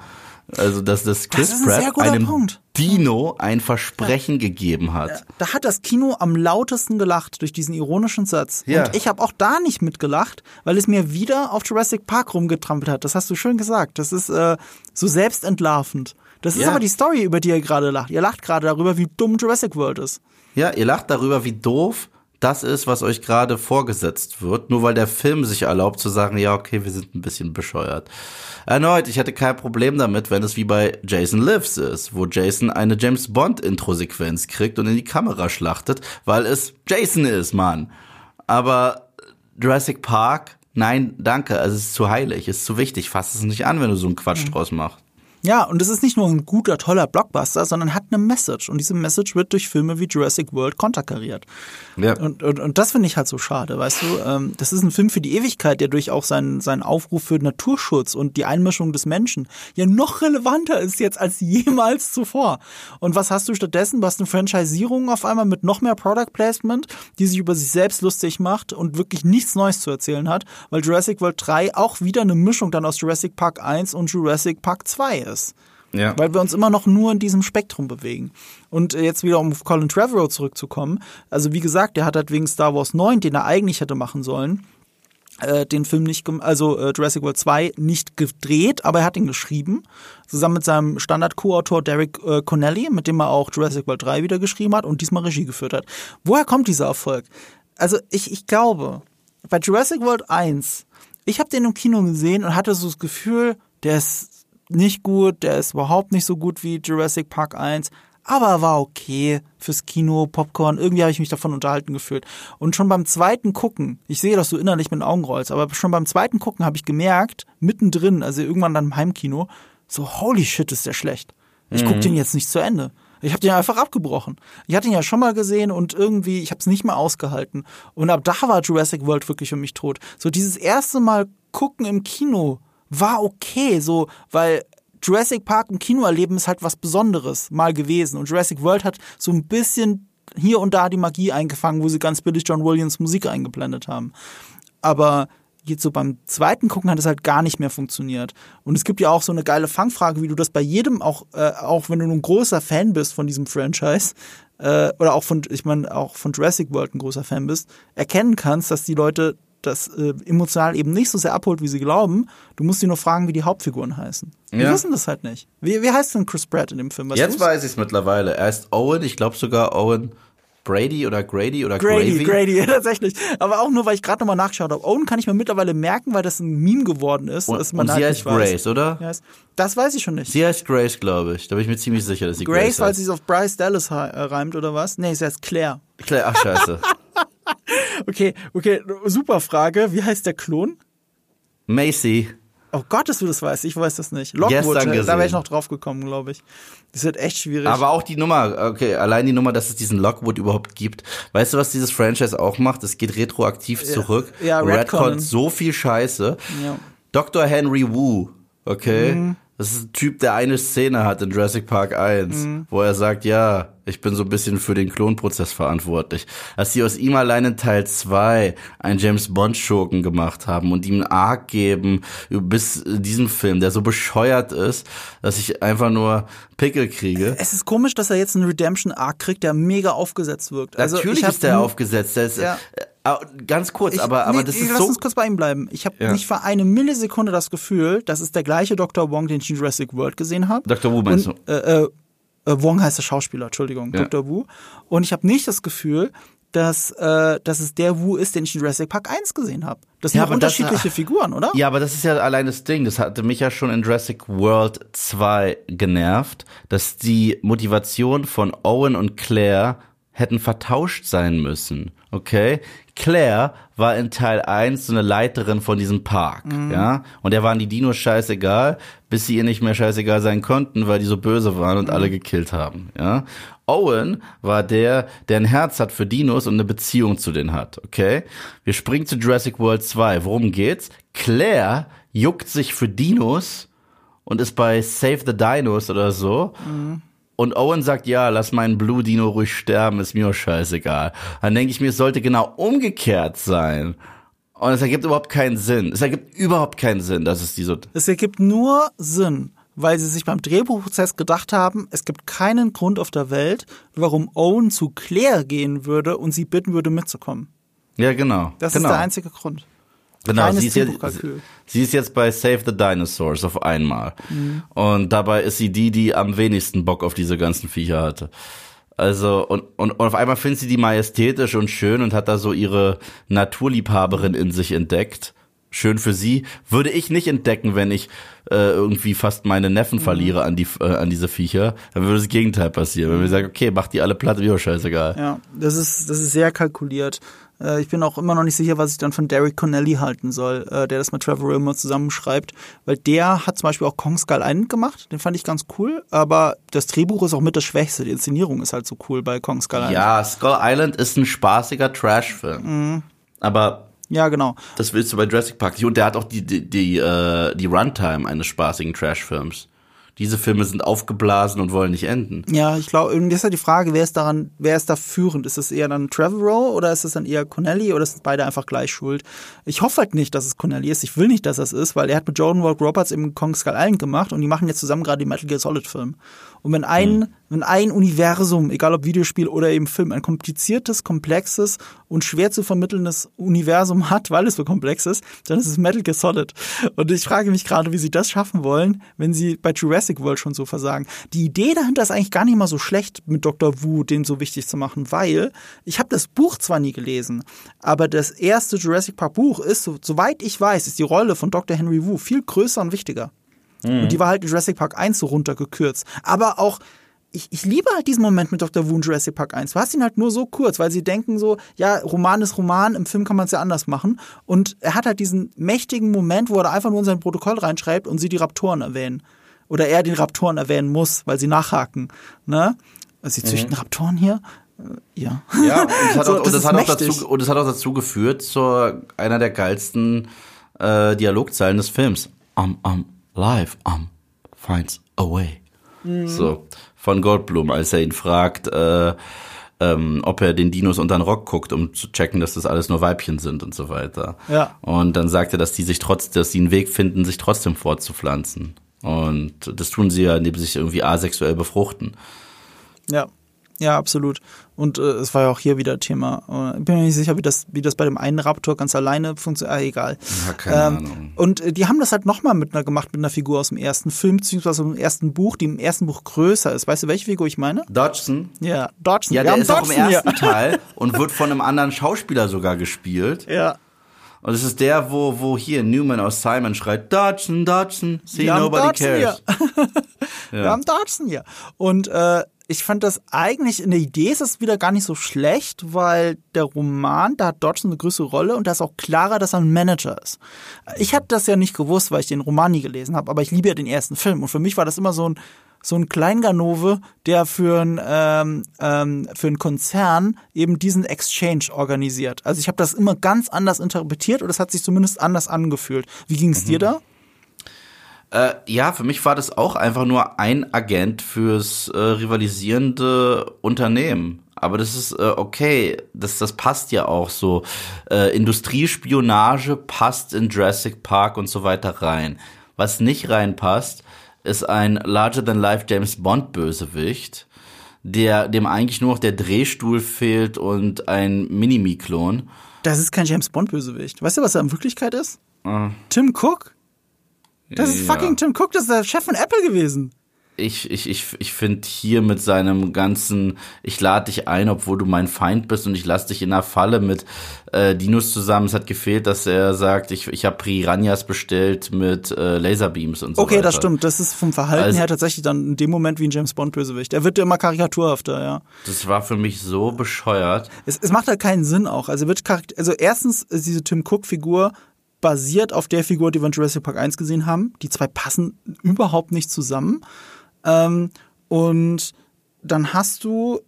Also, dass das Chris ein sehr Pratt guter einem Punkt. Dino ein Versprechen gegeben hat. Da hat das Kino am lautesten gelacht durch diesen ironischen Satz. Ja. Und ich habe auch da nicht mitgelacht, weil es mir wieder auf Jurassic Park rumgetrampelt hat. Das hast du schön gesagt. Das ist äh, so selbstentlarvend. Das ist Ja. aber die Story, über die ihr gerade lacht. Ihr lacht gerade darüber, wie dumm Jurassic World ist. Ja, ihr lacht darüber, wie doof das ist, was euch gerade vorgesetzt wird, nur weil der Film sich erlaubt zu sagen, ja, okay, wir sind ein bisschen bescheuert. Erneut, ich hätte kein Problem damit, wenn es wie bei Jason Lives ist, wo Jason eine James Bond Intro-Sequenz kriegt und in die Kamera schlachtet, weil es Jason ist, Mann. Aber Jurassic Park, nein, danke, also es ist zu heilig, es ist zu wichtig, fass es nicht an, wenn du so einen Quatsch draus machst. Ja, und es ist nicht nur ein guter, toller Blockbuster, sondern hat eine Message. Und diese Message wird durch Filme wie Jurassic World konterkariert. Ja. Und, und, und das finde ich halt so schade, weißt du? Ähm, das ist ein Film für die Ewigkeit, der durch auch seinen, seinen Aufruf für Naturschutz und die Einmischung des Menschen ja noch relevanter ist jetzt als jemals zuvor. Und was hast du stattdessen? Du hast eine Franchisierung auf einmal mit noch mehr Product Placement, die sich über sich selbst lustig macht und wirklich nichts Neues zu erzählen hat, weil Jurassic World 3 auch wieder eine Mischung dann aus Jurassic Park 1 und Jurassic Park 2 ist. Ja. Weil wir uns immer noch nur in diesem Spektrum bewegen. Und äh, jetzt wieder um auf Colin Trevorrow zurückzukommen. Also wie gesagt, der hat halt wegen Star Wars 9, den er eigentlich hätte machen sollen, äh, den Film nicht, also äh, Jurassic World 2 nicht gedreht, aber er hat ihn geschrieben, zusammen mit seinem Standard-Co-Autor Derek äh, Connelly, mit dem er auch Jurassic World 3 wieder geschrieben hat und diesmal Regie geführt hat. Woher kommt dieser Erfolg? Also ich, ich glaube, bei Jurassic World 1, ich habe den im Kino gesehen und hatte so das Gefühl, der ist nicht gut, der ist überhaupt nicht so gut wie Jurassic Park 1, aber war okay fürs Kino, Popcorn. Irgendwie habe ich mich davon unterhalten gefühlt. Und schon beim zweiten Gucken, ich sehe, dass du innerlich mit den Augen rollst, aber schon beim zweiten Gucken habe ich gemerkt, mittendrin, also irgendwann dann im Heimkino, so holy shit, ist der schlecht. Ich mhm. gucke den jetzt nicht zu Ende. Ich habe den einfach abgebrochen. Ich hatte ihn ja schon mal gesehen und irgendwie, ich habe es nicht mehr ausgehalten. Und ab da war Jurassic World wirklich für mich tot. So dieses erste Mal gucken im Kino war okay, so, weil Jurassic Park im Kino erleben ist halt was Besonderes mal gewesen. Und Jurassic World hat so ein bisschen hier und da die Magie eingefangen, wo sie ganz billig John Williams Musik eingeblendet haben. Aber jetzt so beim zweiten Gucken hat es halt gar nicht mehr funktioniert. Und es gibt ja auch so eine geile Fangfrage, wie du das bei jedem, auch, äh, auch wenn du ein großer Fan bist von diesem Franchise, äh, oder auch von, ich meine, auch von Jurassic World ein großer Fan bist, erkennen kannst, dass die Leute das äh, emotional eben nicht so sehr abholt, wie sie glauben. Du musst sie nur fragen, wie die Hauptfiguren heißen. Wir ja. wissen das halt nicht. Wie, wie heißt denn Chris Pratt in dem Film? Weißt Jetzt du's? weiß ich es mittlerweile. Er ist Owen, ich glaube sogar Owen Brady oder Grady oder Grady. Gravy. Grady, [LAUGHS] tatsächlich. Aber auch nur, weil ich gerade nochmal nachgeschaut habe. Owen kann ich mir mittlerweile merken, weil das ein Meme geworden ist. Und, dass man und halt sie heißt Grace, weiß. oder? Das weiß ich schon nicht. Sie heißt Grace, glaube ich. Da bin ich mir ziemlich sicher, dass sie Grace, Grace heißt. weil sie es auf Bryce Dallas äh, reimt, oder was? Nee, sie heißt Claire. Claire, ach scheiße. [LAUGHS] [LAUGHS] okay, okay, super Frage. Wie heißt der Klon? Macy. Oh Gott, dass du das weißt. Ich weiß das nicht. Lockwood, da wäre ich noch drauf gekommen, glaube ich. Das wird echt schwierig. Aber auch die Nummer, okay, allein die Nummer, dass es diesen Lockwood überhaupt gibt. Weißt du, was dieses Franchise auch macht? Es geht retroaktiv ja. zurück. Ja, Redcon so viel Scheiße. Ja. Dr. Henry Wu, okay? Mhm. Das ist ein Typ, der eine Szene hat in Jurassic Park 1, mhm. wo er sagt, ja, ich bin so ein bisschen für den Klonprozess verantwortlich. Dass sie aus ihm allein in Teil 2 einen James Bond Schurken gemacht haben und ihm einen Arc geben bis diesem Film, der so bescheuert ist, dass ich einfach nur Pickel kriege. Es ist komisch, dass er jetzt einen Redemption Arc kriegt, der mega aufgesetzt wirkt. Also Natürlich ist der aufgesetzt. Der ist, ja. Äh, ganz kurz, ich, aber, aber nee, das ist lass so. Lass uns kurz bei ihm bleiben. Ich habe ja. nicht für eine Millisekunde das Gefühl, das ist der gleiche Dr. Wong, den ich in Jurassic World gesehen habe. Dr. Wu meinst und, du? Äh, äh, äh, Wong heißt der Schauspieler, Entschuldigung, ja. Dr. Wu. Und ich habe nicht das Gefühl, dass, äh, dass es der Wu ist, den ich in Jurassic Park 1 gesehen habe. Das sind ja, unterschiedliche das, Figuren, oder? Ja, aber das ist ja allein das Ding. Das hatte mich ja schon in Jurassic World 2 genervt, dass die Motivation von Owen und Claire hätten vertauscht sein müssen. Okay? Claire war in Teil 1 so eine Leiterin von diesem Park, mhm. ja? Und der waren die Dinos scheißegal, bis sie ihr nicht mehr scheißegal sein konnten, weil die so böse waren und mhm. alle gekillt haben, ja? Owen war der, der ein Herz hat für Dinos und eine Beziehung zu denen hat, okay? Wir springen zu Jurassic World 2. Worum geht's? Claire juckt sich für Dinos und ist bei Save the Dinos oder so. Mhm und Owen sagt, ja, lass meinen Blue Dino ruhig sterben, ist mir scheißegal. Dann denke ich mir, es sollte genau umgekehrt sein. Und es ergibt überhaupt keinen Sinn. Es ergibt überhaupt keinen Sinn, dass es die so. Es ergibt nur Sinn, weil sie sich beim Drehbuchprozess gedacht haben, es gibt keinen Grund auf der Welt, warum Owen zu Claire gehen würde und sie bitten würde mitzukommen. Ja, genau. Das genau. ist der einzige Grund. Genau, sie ist, jetzt, sie ist jetzt bei Save the Dinosaurs auf einmal. Mhm. Und dabei ist sie die, die am wenigsten Bock auf diese ganzen Viecher hatte. Also, und, und, und auf einmal findet sie die majestätisch und schön und hat da so ihre Naturliebhaberin in sich entdeckt. schön für sie. Würde ich nicht entdecken, wenn ich äh, irgendwie fast meine Neffen mhm. verliere an die äh, an diese Viecher. Dann würde das Gegenteil passieren. Wenn wir sagen, okay, mach die alle platt, mir scheißegal. Ja, das ist das ist sehr kalkuliert. Äh, ich bin auch immer noch nicht sicher, was ich dann von Derek Connelly halten soll, äh, der das mit Trevor immer zusammenschreibt, weil der hat zum Beispiel auch Kong Skull Island gemacht. Den fand ich ganz cool, aber das Drehbuch ist auch mit das Schwächste. Die Inszenierung ist halt so cool bei Kong Skull Island. Ja, Skull Island ist ein spaßiger Trash-Film. Mhm. Aber ja, genau. Das willst du bei Jurassic Park nicht. Und der hat auch die, die, die, äh, die Runtime eines spaßigen Trash-Films diese Filme sind aufgeblasen und wollen nicht enden. Ja, ich glaube, irgendwie ist ja die Frage, wer ist daran, wer ist da führend? Ist es eher dann Trevorrow oder ist es dann eher Connelly oder sind beide einfach gleich schuld? Ich hoffe halt nicht, dass es Connelly ist. Ich will nicht, dass das ist, weil er hat mit Jordan Walk Roberts im Kong Skull Island gemacht und die machen jetzt zusammen gerade die Metal Gear Solid Film. Und wenn ein, mhm. wenn ein Universum, egal ob Videospiel oder eben Film, ein kompliziertes, komplexes und schwer zu vermittelndes Universum hat, weil es so komplex ist, dann ist es Metal Gear Solid. Und ich frage mich gerade, wie sie das schaffen wollen, wenn sie bei Jurassic World schon so versagen. Die Idee dahinter ist eigentlich gar nicht mal so schlecht, mit Dr. Wu den so wichtig zu machen, weil ich habe das Buch zwar nie gelesen, aber das erste Jurassic Park Buch ist, so, soweit ich weiß, ist die Rolle von Dr. Henry Wu viel größer und wichtiger. Mhm. Und die war halt in Jurassic Park 1 so runtergekürzt. Aber auch ich, ich liebe halt diesen Moment mit Dr. Wu in Jurassic Park 1. Du hast ihn halt nur so kurz, weil sie denken so, ja, Roman ist Roman, im Film kann man es ja anders machen. Und er hat halt diesen mächtigen Moment, wo er einfach nur in sein Protokoll reinschreibt und sie die Raptoren erwähnen. Oder er den Raptoren erwähnen muss, weil sie nachhaken. Ne? Also sie züchten mhm. Raptoren hier? Äh, ja. Ja, und das [LAUGHS] hat, so, auch, das, das hat auch, dazu, und das hat auch dazu geführt zu einer der geilsten äh, Dialogzeilen des Films. Um, um, life um, finds a way. Mhm. So, von Goldblum, als er ihn fragt, äh, ähm, ob er den Dinos unter den Rock guckt, um zu checken, dass das alles nur Weibchen sind und so weiter. Ja. Und dann sagt er, dass die sich trotz, dass sie einen Weg finden, sich trotzdem fortzupflanzen. Und das tun sie ja, indem sie sich irgendwie asexuell befruchten. Ja. Ja, absolut. Und äh, es war ja auch hier wieder Thema. Ich bin mir nicht sicher, wie das, wie das bei dem einen Raptor ganz alleine funktioniert. Ah, egal. Ja, keine ähm, Ahnung. Und äh, die haben das halt nochmal mit einer gemacht, mit einer Figur aus dem ersten Film, beziehungsweise im ersten Buch, die im ersten Buch größer ist. Weißt du, welche Figur ich meine? Dodgson. Ja, Dodgson. Ja, der ist Dodgson, auch im ersten ja. Teil [LAUGHS] und wird von einem anderen Schauspieler sogar gespielt. Ja. Und es ist der, wo, wo hier Newman aus Simon schreit, Dodgson, Dodgson, see Wir nobody Dodgson cares. Hier. [LAUGHS] ja. Wir haben Dodgson hier. Und äh, ich fand das eigentlich, in der Idee ist es wieder gar nicht so schlecht, weil der Roman, da hat Dodgson eine größere Rolle und da ist auch klarer, dass er ein Manager ist. Ich hatte das ja nicht gewusst, weil ich den Roman nie gelesen habe, aber ich liebe ja den ersten Film und für mich war das immer so ein so ein Kleinganove, der für ein ähm, ähm, für einen Konzern eben diesen Exchange organisiert. Also ich habe das immer ganz anders interpretiert und es hat sich zumindest anders angefühlt. Wie ging es mhm. dir da? Äh, ja, für mich war das auch einfach nur ein Agent fürs äh, rivalisierende Unternehmen. Aber das ist äh, okay, das, das passt ja auch so. Äh, Industriespionage passt in Jurassic Park und so weiter rein. Was nicht reinpasst, ist ein Larger-than-Life James Bond-Bösewicht, der dem eigentlich nur noch der Drehstuhl fehlt und ein Minimi-Klon. Das ist kein James Bond-Bösewicht. Weißt du, was er in Wirklichkeit ist? Uh. Tim Cook? Das ist ja. fucking Tim Cook, das ist der Chef von Apple gewesen. Ich, ich, ich, ich finde hier mit seinem ganzen, ich lade dich ein, obwohl du mein Feind bist und ich lass dich in der Falle mit äh, Dinos zusammen. Es hat gefehlt, dass er sagt, ich, ich habe Piranhas bestellt mit äh, Laserbeams und so okay, weiter. das stimmt. Das ist vom Verhalten also, her tatsächlich dann in dem Moment wie ein James Bond-Bösewicht. Er wird immer karikaturhafter, ja. Das war für mich so bescheuert. Es, es macht halt keinen Sinn auch. Also wird also erstens diese Tim Cook-Figur basiert auf der Figur, die wir in Jurassic Park 1 gesehen haben. Die zwei passen überhaupt nicht zusammen. Ähm, und dann hast du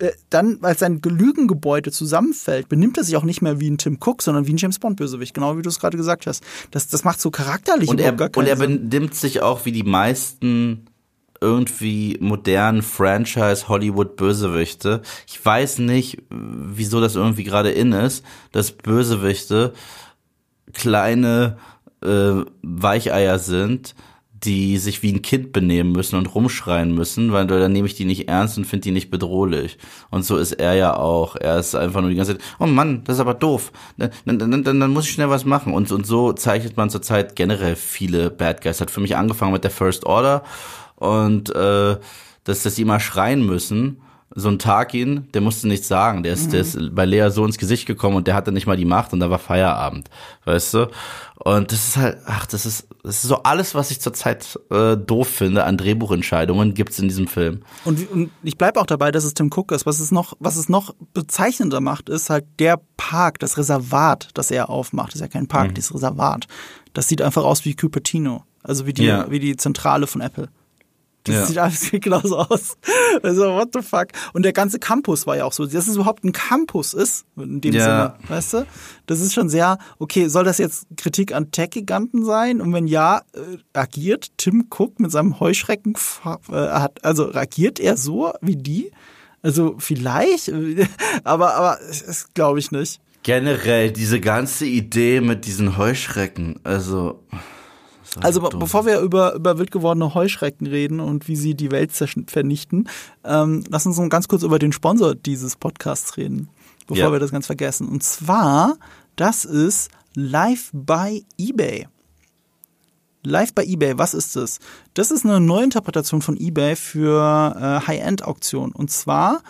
äh, dann, als sein Lügengebäude zusammenfällt, benimmt er sich auch nicht mehr wie ein Tim Cook, sondern wie ein James Bond-Bösewicht, genau wie du es gerade gesagt hast. Das, das macht so charakterlich und er, gar keinen Und er benimmt sich auch wie die meisten irgendwie modernen Franchise Hollywood Bösewichte. Ich weiß nicht, wieso das irgendwie gerade in ist, dass Bösewichte kleine äh, Weicheier sind, die sich wie ein Kind benehmen müssen und rumschreien müssen, weil dann nehme ich die nicht ernst und finde die nicht bedrohlich. Und so ist er ja auch. Er ist einfach nur die ganze Zeit, oh Mann, das ist aber doof. Dann, dann, dann, dann muss ich schnell was machen. Und, und so zeichnet man zurzeit generell viele Bad Guys. Hat für mich angefangen mit der First Order und äh, dass, dass sie immer schreien müssen so ein Tarkin, der musste nichts sagen. Der ist, mhm. der ist bei Lea so ins Gesicht gekommen und der hatte nicht mal die Macht und da war Feierabend, weißt du? Und das ist halt, ach, das ist, das ist so alles, was ich zurzeit äh, doof finde an Drehbuchentscheidungen, gibt's in diesem Film. Und, und ich bleib auch dabei, dass es Tim Cook ist. Was es noch, was es noch bezeichnender macht, ist halt der Park, das Reservat, das er aufmacht. Das ist ja kein Park, mhm. dieses Reservat. Das sieht einfach aus wie Cupertino. Also wie die, ja. wie die Zentrale von Apple. Das ja. sieht alles [LAUGHS] genauso aus. Also, what the fuck? Und der ganze Campus war ja auch so. Dass es überhaupt ein Campus ist, in dem ja. Sinne, weißt du? Das ist schon sehr, okay, soll das jetzt Kritik an Tech-Giganten sein? Und wenn ja, äh, agiert Tim Cook mit seinem Heuschrecken, äh, hat, also agiert er so wie die? Also, vielleicht, [LAUGHS] aber, aber, das glaube ich nicht. Generell, diese ganze Idee mit diesen Heuschrecken, also, also dumm. bevor wir über, über wild gewordene Heuschrecken reden und wie sie die Welt vernichten, ähm, lass uns noch ganz kurz über den Sponsor dieses Podcasts reden, bevor ja. wir das ganz vergessen. Und zwar, das ist Live by eBay. Live bei eBay, was ist das? Das ist eine Neuinterpretation von eBay für äh, High-End-Auktionen. Und zwar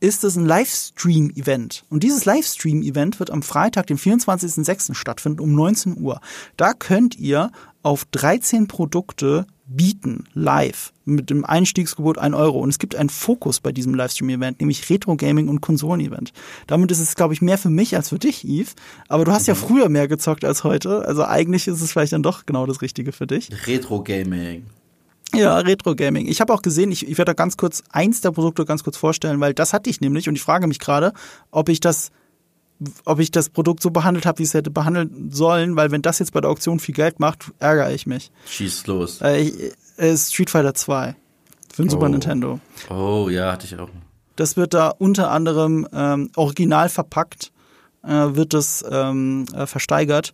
ist es ein Livestream-Event. Und dieses Livestream-Event wird am Freitag, den 24.06. stattfinden um 19 Uhr. Da könnt ihr auf 13 Produkte bieten, live, mit dem Einstiegsgebot 1 Euro. Und es gibt einen Fokus bei diesem Livestream-Event, nämlich Retro-Gaming und Konsolen-Event. Damit ist es, glaube ich, mehr für mich als für dich, Yves. Aber du hast mhm. ja früher mehr gezockt als heute. Also eigentlich ist es vielleicht dann doch genau das Richtige für dich. Retro-Gaming. Ja, Retro Gaming. Ich habe auch gesehen, ich, ich werde da ganz kurz eins der Produkte ganz kurz vorstellen, weil das hatte ich nämlich und ich frage mich gerade, ob ich das ob ich das Produkt so behandelt habe, wie es hätte behandeln sollen, weil wenn das jetzt bei der Auktion viel Geld macht, ärgere ich mich. Schieß los. Äh, ich, äh, Street Fighter 2 für den oh. Super Nintendo. Oh, ja, hatte ich auch. Das wird da unter anderem ähm, original verpackt, äh, wird das ähm, äh, versteigert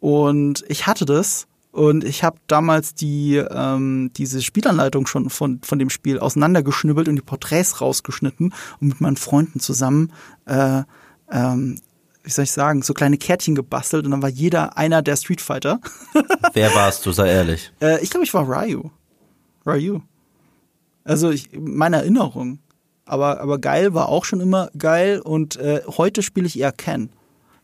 und ich hatte das und ich habe damals die ähm, diese Spielanleitung schon von von dem Spiel auseinandergeschnibbelt und die Porträts rausgeschnitten und mit meinen Freunden zusammen äh, ähm, wie soll ich sagen, so kleine Kärtchen gebastelt und dann war jeder einer der Street Fighter. [LAUGHS] Wer warst du, sei ehrlich? Äh, ich glaube, ich war Ryu. Ryu. Also ich, meine Erinnerung. Aber, aber geil war auch schon immer geil und äh, heute spiele ich eher Ken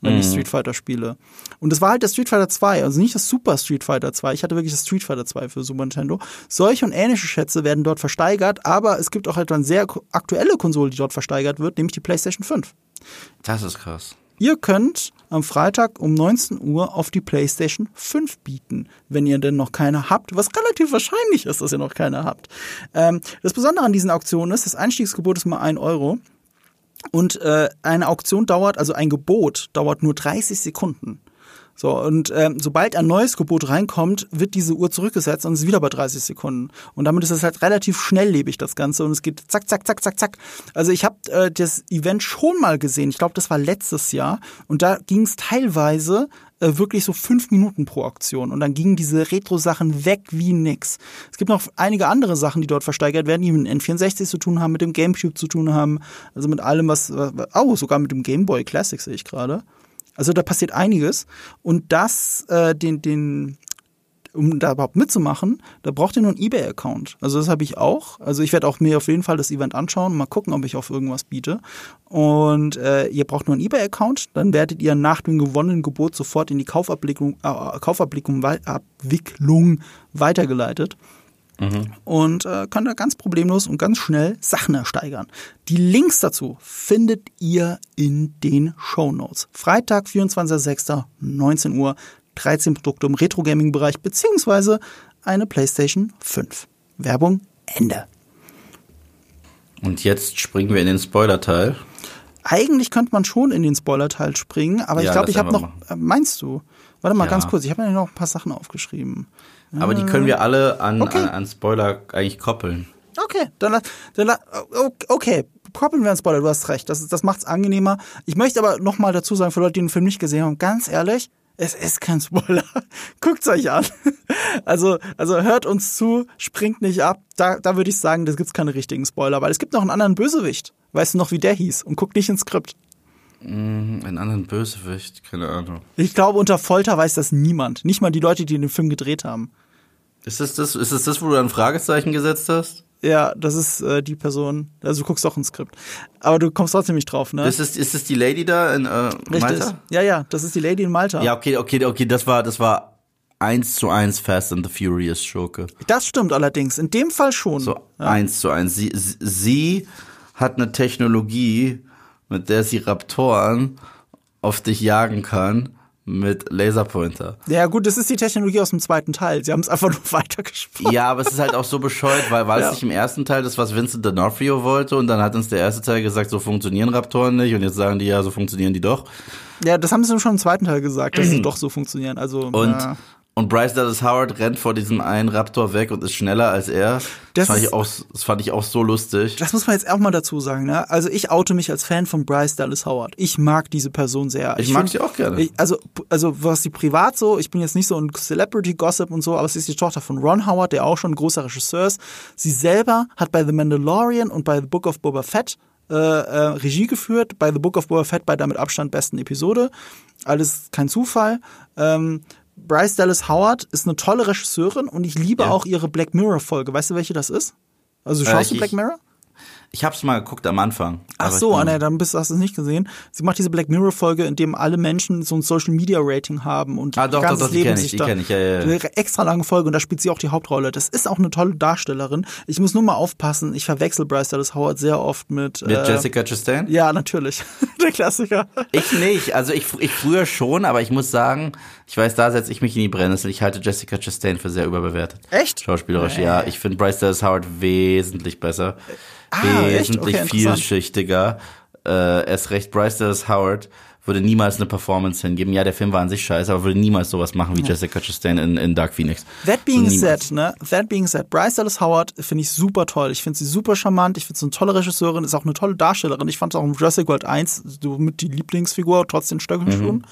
wenn mhm. ich Street Fighter spiele. Und das war halt der Street Fighter 2, also nicht das Super Street Fighter 2. Ich hatte wirklich das Street Fighter 2 für Super Nintendo. Solche und ähnliche Schätze werden dort versteigert, aber es gibt auch halt eine sehr aktuelle Konsole, die dort versteigert wird, nämlich die PlayStation 5. Das ist krass. Ihr könnt am Freitag um 19 Uhr auf die PlayStation 5 bieten, wenn ihr denn noch keine habt, was relativ wahrscheinlich ist, dass ihr noch keine habt. Ähm, das Besondere an diesen Auktionen ist, das Einstiegsgebot ist mal 1 Euro. Und äh, eine Auktion dauert, also ein Gebot dauert nur 30 Sekunden. So, und ähm, sobald ein neues Gebot reinkommt, wird diese Uhr zurückgesetzt und ist wieder bei 30 Sekunden. Und damit ist es halt relativ schnelllebig, das Ganze. Und es geht zack, zack, zack, zack, zack. Also ich habe äh, das Event schon mal gesehen. Ich glaube, das war letztes Jahr. Und da ging es teilweise äh, wirklich so fünf Minuten pro Auktion. Und dann gingen diese Retro-Sachen weg wie nix. Es gibt noch einige andere Sachen, die dort versteigert werden, die mit dem N64 zu tun haben, mit dem Gamecube zu tun haben. Also mit allem, was, oh, sogar mit dem Game Boy Classic sehe ich gerade. Also da passiert einiges. Und das, äh, den, den, um da überhaupt mitzumachen, da braucht ihr nur einen eBay-Account. Also das habe ich auch. Also ich werde auch mir auf jeden Fall das Event anschauen und mal gucken, ob ich auf irgendwas biete. Und äh, ihr braucht nur einen eBay-Account, dann werdet ihr nach dem gewonnenen Gebot sofort in die Kaufabwicklung, äh, Kaufabwicklung Abwicklung weitergeleitet. Mhm. Und äh, könnt da ganz problemlos und ganz schnell Sachen ersteigern. Die Links dazu findet ihr in den Show Notes. Freitag, 24.06., 19 Uhr. 13 Produkte im Retro-Gaming-Bereich beziehungsweise eine PlayStation 5. Werbung Ende. Und jetzt springen wir in den Spoiler-Teil. Eigentlich könnte man schon in den Spoiler-Teil springen, aber ja, ich glaube, ich habe noch. Machen. Äh, meinst du? Warte mal ja. ganz kurz, ich habe mir noch ein paar Sachen aufgeschrieben. Aber die können wir alle an, okay. an, an, Spoiler eigentlich koppeln. Okay, dann, dann okay, koppeln wir an Spoiler, du hast recht. Das, das macht es angenehmer. Ich möchte aber nochmal dazu sagen, für Leute, die den Film nicht gesehen haben, ganz ehrlich, es ist kein Spoiler. [LAUGHS] Guckt's euch an. [LAUGHS] Also, also hört uns zu, springt nicht ab. Da, da würde ich sagen, da gibt's keine richtigen Spoiler, weil es gibt noch einen anderen Bösewicht. Weißt du noch, wie der hieß? Und guckt nicht ins Skript. Mm, einen anderen Bösewicht, keine Ahnung. Ich glaube, unter Folter weiß das niemand. Nicht mal die Leute, die den Film gedreht haben. Ist das das, ist das, das wo du ein Fragezeichen gesetzt hast? Ja, das ist äh, die Person. Also du guckst auch ein Skript. Aber du kommst trotzdem nicht drauf, ne? Ist es, ist es die Lady da in äh, Richtig. Malta? Ja, ja, das ist die Lady in Malta. Ja, okay, okay, okay, das war, das war eins zu eins Fast and the Furious Schurke. Das stimmt allerdings. In dem Fall schon. So eins zu eins. Sie, sie- sie hat eine Technologie, mit der sie Raptoren auf dich jagen kann mit Laserpointer. Ja, gut, das ist die Technologie aus dem zweiten Teil. Sie haben es einfach nur [LAUGHS] weitergesprochen. Ja, aber es ist halt auch so bescheuert, weil war es Ja. nicht im ersten Teil das, was Vincent D'Onofrio wollte und dann hat uns der erste Teil gesagt, so funktionieren Raptoren nicht und jetzt sagen die, ja, so funktionieren die doch. Ja, das haben sie schon im zweiten Teil gesagt, dass sie [CLEARS THROAT] doch so funktionieren. Also, Und, ja. Und Bryce Dallas Howard rennt vor diesem einen Raptor weg und ist schneller als er. Das, Das fand, ich auch, das fand ich auch so lustig. Das muss man jetzt auch mal dazu sagen, ne? Also ich oute mich als Fan von Bryce Dallas Howard. Ich mag diese Person sehr. Ich mag find- sie auch gerne. Ich, also, also was sie privat so, ich bin jetzt nicht so ein Celebrity-Gossip und so, aber sie ist die Tochter von Ron Howard, der auch schon ein großer Regisseur ist. Sie selber hat bei The Mandalorian und bei The Book of Boba Fett äh, äh, Regie geführt, bei The Book of Boba Fett bei der mit Abstand besten Episode. Alles kein Zufall. Ähm, Bryce Dallas Howard ist eine tolle Regisseurin und ich liebe Ja. auch ihre Black Mirror-Folge. Weißt du, welche das ist? Also Äh, schaust du ich- Black Mirror? Ich hab's mal geguckt am Anfang. Ach so, ich nee, dann bist, hast du es nicht gesehen. Sie macht diese Black Mirror Folge, in dem alle Menschen so ein Social Media Rating haben und Ah, doch, ganzes doch, doch, die Leben ich, sich die da ich, ja, ja, eine extra lange Folge und da spielt sie auch die Hauptrolle. Das ist auch eine tolle Darstellerin. Ich muss nur mal aufpassen. Ich verwechsel Bryce Dallas Howard sehr oft mit, Mit äh, Jessica Chastain? Ja, natürlich. [LAUGHS] Der Klassiker. Ich nicht. Also ich, ich früher schon, aber ich muss sagen, ich weiß, da setze ich mich in die Brennnessel. Ich halte Jessica Chastain für sehr überbewertet. Echt? Schauspielerisch, ja. Ich finde Bryce Dallas Howard wesentlich besser. Ah, wesentlich Okay, vielschichtiger. Äh, erst recht, Bryce Dallas Howard würde niemals eine Performance hingeben. Ja, der Film war an sich scheiße, aber würde niemals sowas machen wie Jessica Chastain in, in Dark Phoenix. That being niemals. said, ne? That being said, Bryce Dallas Howard finde ich super toll. Ich finde sie super charmant. Ich finde sie eine tolle Regisseurin, ist auch eine tolle Darstellerin. Ich fand es auch in Jurassic World 1 so mit die Lieblingsfigur, trotz den Stöckelschuhen. Mhm.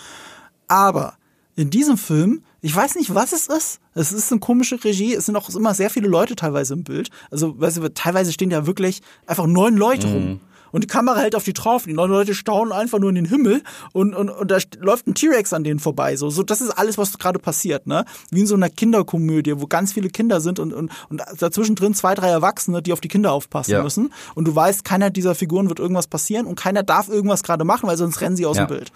Aber in diesem Film, ich weiß nicht, was es ist. Es ist eine komische Regie. Es sind auch immer sehr viele Leute teilweise im Bild. Also, weißt du, teilweise stehen ja wirklich einfach neun Leute Mhm. rum. Und die Kamera hält auf die drauf. Die neun Leute staunen einfach nur in den Himmel und, und, und da läuft ein T-Rex an denen vorbei. So, so, das ist alles, was gerade passiert, ne? Wie in so einer Kinderkomödie, wo ganz viele Kinder sind und, und, und dazwischen drin zwei, drei Erwachsene, die auf die Kinder aufpassen Ja. müssen. Und du weißt, keiner dieser Figuren wird irgendwas passieren und keiner darf irgendwas gerade machen, weil sonst rennen sie aus Ja. dem Bild.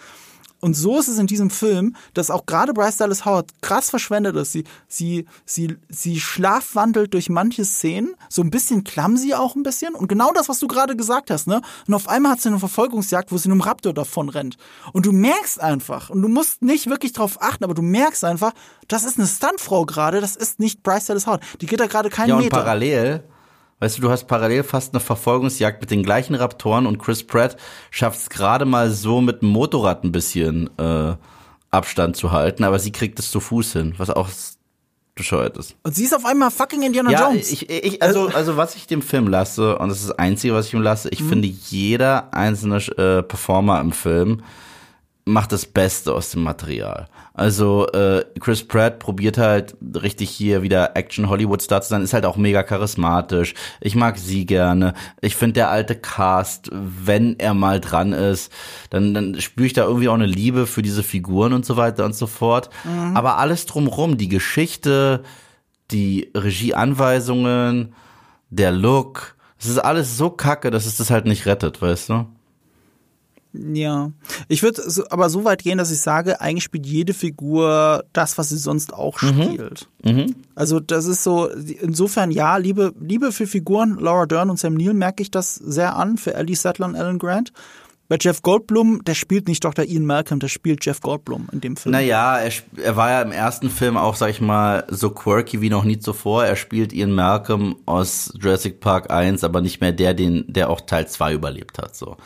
Und so ist es in diesem Film, dass auch gerade Bryce Dallas Howard krass verschwendet ist. Sie, sie, sie, sie schlafwandelt durch manche Szenen, so ein bisschen clumsy auch ein bisschen. Und genau das, was du gerade gesagt hast, ne? Und auf einmal hat sie eine Verfolgungsjagd, wo sie einem Raptor davon rennt. Und du merkst einfach, und du musst nicht wirklich drauf achten, aber du merkst einfach, das ist eine Stuntfrau gerade, das ist nicht Bryce Dallas Howard. Die geht da gerade keinen Ja, und Meter. parallel, weißt du, du hast parallel fast eine Verfolgungsjagd mit den gleichen Raptoren und Chris Pratt schafft es gerade mal so mit dem Motorrad ein bisschen äh, Abstand zu halten, aber sie kriegt es zu Fuß hin, was auch bescheuert ist. Und sie ist auf einmal fucking Indiana Ja, Jones. ich, ich, also, also was ich dem Film lasse, und das ist das Einzige, was ich ihm lasse, Mhm. ich finde, jeder einzelne äh, Performer im Film macht das Beste aus dem Material. Also äh, Chris Pratt probiert halt richtig hier wieder Action Hollywood Star zu sein, ist halt auch mega charismatisch. Ich mag sie gerne. Ich finde der alte Cast, wenn er mal dran ist, dann, dann spüre ich da irgendwie auch eine Liebe für diese Figuren und so weiter und so fort. Aber alles drumrum, die Geschichte, die Regieanweisungen, der Look, es ist alles so kacke, dass es das halt nicht rettet, weißt du? Ja, ich würde aber so weit gehen, dass ich sage, eigentlich spielt jede Figur das, was sie sonst auch spielt. Also das ist so, insofern ja, Liebe, Liebe für Figuren, Laura Dern und Sam Neill merke ich das sehr an, für Ellie Sattler und Alan Grant. Bei Jeff Goldblum, der spielt nicht Dr. Ian Malcolm, der spielt Jeff Goldblum in dem Film. Naja, er, er war ja im ersten Film auch, sag ich mal, so quirky wie noch nie zuvor. Er spielt Ian Malcolm aus Jurassic Park 1, aber nicht mehr der, den, der auch Teil 2 überlebt hat, so.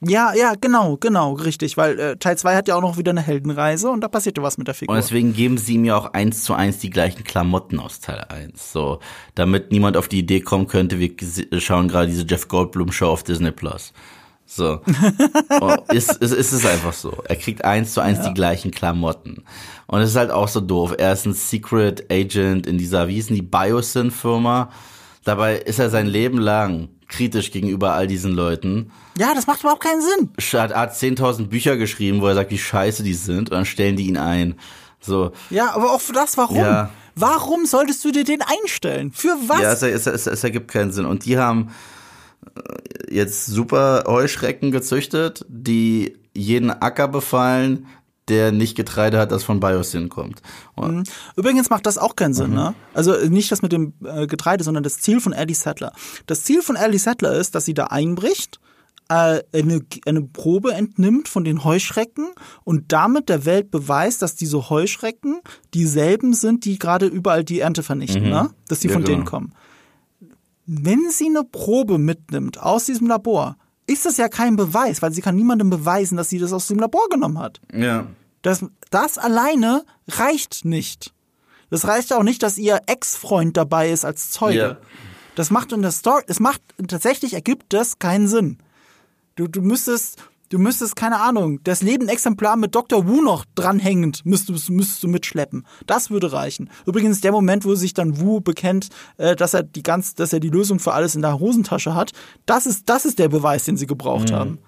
Ja, ja, genau, genau, richtig, weil äh, Teil 2 hat ja auch noch wieder eine Heldenreise und da passierte was mit der Figur. Und deswegen geben sie ihm ja auch eins zu eins die gleichen Klamotten aus Teil 1, so. Damit niemand auf die Idee kommen könnte, wir schauen gerade diese Jeff Goldblum Show auf Disney Plus. So. [LAUGHS] Oh, ist, ist, ist es einfach so. Er kriegt eins zu eins die gleichen Klamotten. Und es ist halt auch so doof. Er ist ein Secret Agent in dieser, wie hießen die, Biosyn-Firma. Dabei ist er sein Leben lang kritisch gegenüber all diesen Leuten. ja, das macht überhaupt keinen Sinn. Hat, hat 10.000 Bücher geschrieben, wo er sagt, wie scheiße die sind. Und dann stellen die ihn ein. So. Ja, aber auch für das, warum? Ja. Warum solltest du dir den einstellen? Für was? Ja, es, es, es, es ergibt keinen Sinn. Und die haben äh, jetzt super Heuschrecken gezüchtet, die jeden Acker befallen, der nicht Getreide hat, das von Biosyn kommt. Mhm. Übrigens macht das auch keinen Sinn, mhm. ne? Also nicht das mit dem äh, Getreide, sondern das Ziel von Ellie Settler. Das Ziel von Ellie Settler ist, dass sie da einbricht, äh, eine, eine Probe entnimmt von den Heuschrecken und damit der Welt beweist, dass diese Heuschrecken dieselben sind, die gerade überall die Ernte vernichten, mhm. ne? Dass die ja, von genau. denen kommen. Wenn sie eine Probe mitnimmt aus diesem Labor, ist das ja kein Beweis, weil sie kann niemandem beweisen, dass sie das aus dem Labor genommen hat. Ja. Das, das alleine reicht nicht. Das reicht auch nicht, dass ihr Ex-Freund dabei ist als Zeuge. Ja. Das macht in der Story, es macht tatsächlich ergibt das keinen Sinn. Du, du müsstest, du müsstest, keine Ahnung, das Lebenexemplar mit Dr. Wu noch dranhängend müsstest, müsstest du mitschleppen. Das würde reichen. Übrigens, der Moment, wo sich dann Wu bekennt, äh, dass er die ganz, dass er die Lösung für alles in der Hosentasche hat, das ist, das ist der Beweis, den sie gebraucht mhm. haben.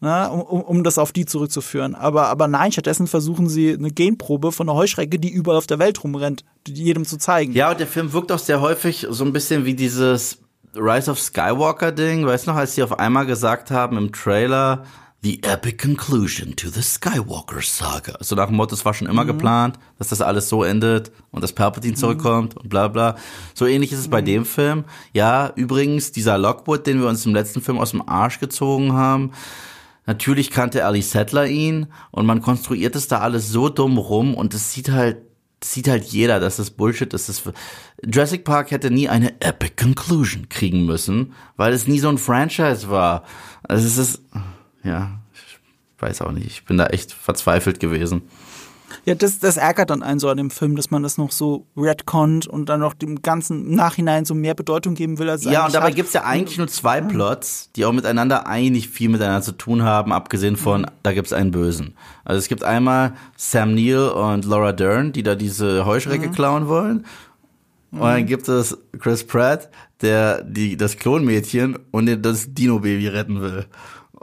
Na, um, um das auf die zurückzuführen. Aber, aber nein, stattdessen versuchen sie eine Genprobe von einer Heuschrecke, die überall auf der Welt rumrennt, jedem zu zeigen. Ja, und der Film wirkt auch sehr häufig so ein bisschen wie dieses Rise of Skywalker Ding, weißt du noch, als sie auf einmal gesagt haben im Trailer, The Epic Conclusion to the Skywalker Saga. So nach dem Motto, es war schon immer mhm. geplant, dass das alles so endet und dass Palpatine mhm. zurückkommt und bla bla. So ähnlich ist es mhm. bei dem Film. Ja, übrigens, dieser Lockwood, den wir uns im letzten Film aus dem Arsch gezogen haben, natürlich kannte Ali Settler ihn und man konstruiert es da alles so dumm rum und es sieht halt sieht halt jeder, dass das Bullshit ist. Das Jurassic Park hätte nie eine Epic Conclusion kriegen müssen, weil es nie so ein Franchise war. Also es ist, ja, ich weiß auch nicht. Ich bin da echt verzweifelt gewesen. Ja, das, das ärgert dann einen so an dem Film, dass man das noch so retconnt und dann noch dem ganzen Nachhinein so mehr Bedeutung geben will. Als ja, und dabei gibt's ja eigentlich nur zwei Plots, die auch miteinander eigentlich viel miteinander zu tun haben, abgesehen von, mhm. da gibt's einen Bösen. Also es gibt einmal Sam Neill und Laura Dern, die da diese Heuschrecke mhm. klauen wollen. Und dann mhm. gibt es Chris Pratt, der die, das Klonmädchen und das Dino-Baby retten will.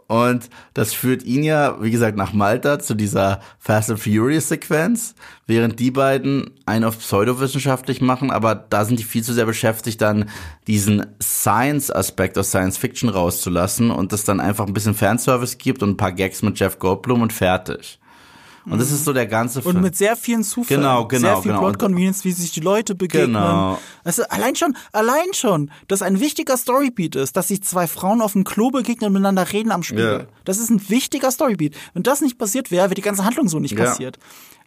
Und das führt ihn ja, wie gesagt, nach Malta zu dieser Fast and Furious Sequenz, während die beiden einen auf pseudowissenschaftlich machen, aber da sind die viel zu sehr beschäftigt, dann diesen Science-Aspekt aus Science Fiction rauszulassen und es dann einfach ein bisschen Fanservice gibt und ein paar Gags mit Jeff Goldblum und fertig. Und das ist so der ganze Film. Und mit sehr vielen Zufällen. Genau, genau. Sehr viel genau. Plot Convenience, wie sich die Leute begegnen. Genau. Also allein schon, allein schon, dass ein wichtiger Storybeat ist, dass sich zwei Frauen auf dem Klo begegnen und miteinander reden am Spiegel. Ja. Das ist ein wichtiger Storybeat. Wenn das nicht passiert wäre, wäre die ganze Handlung so nicht ja. passiert.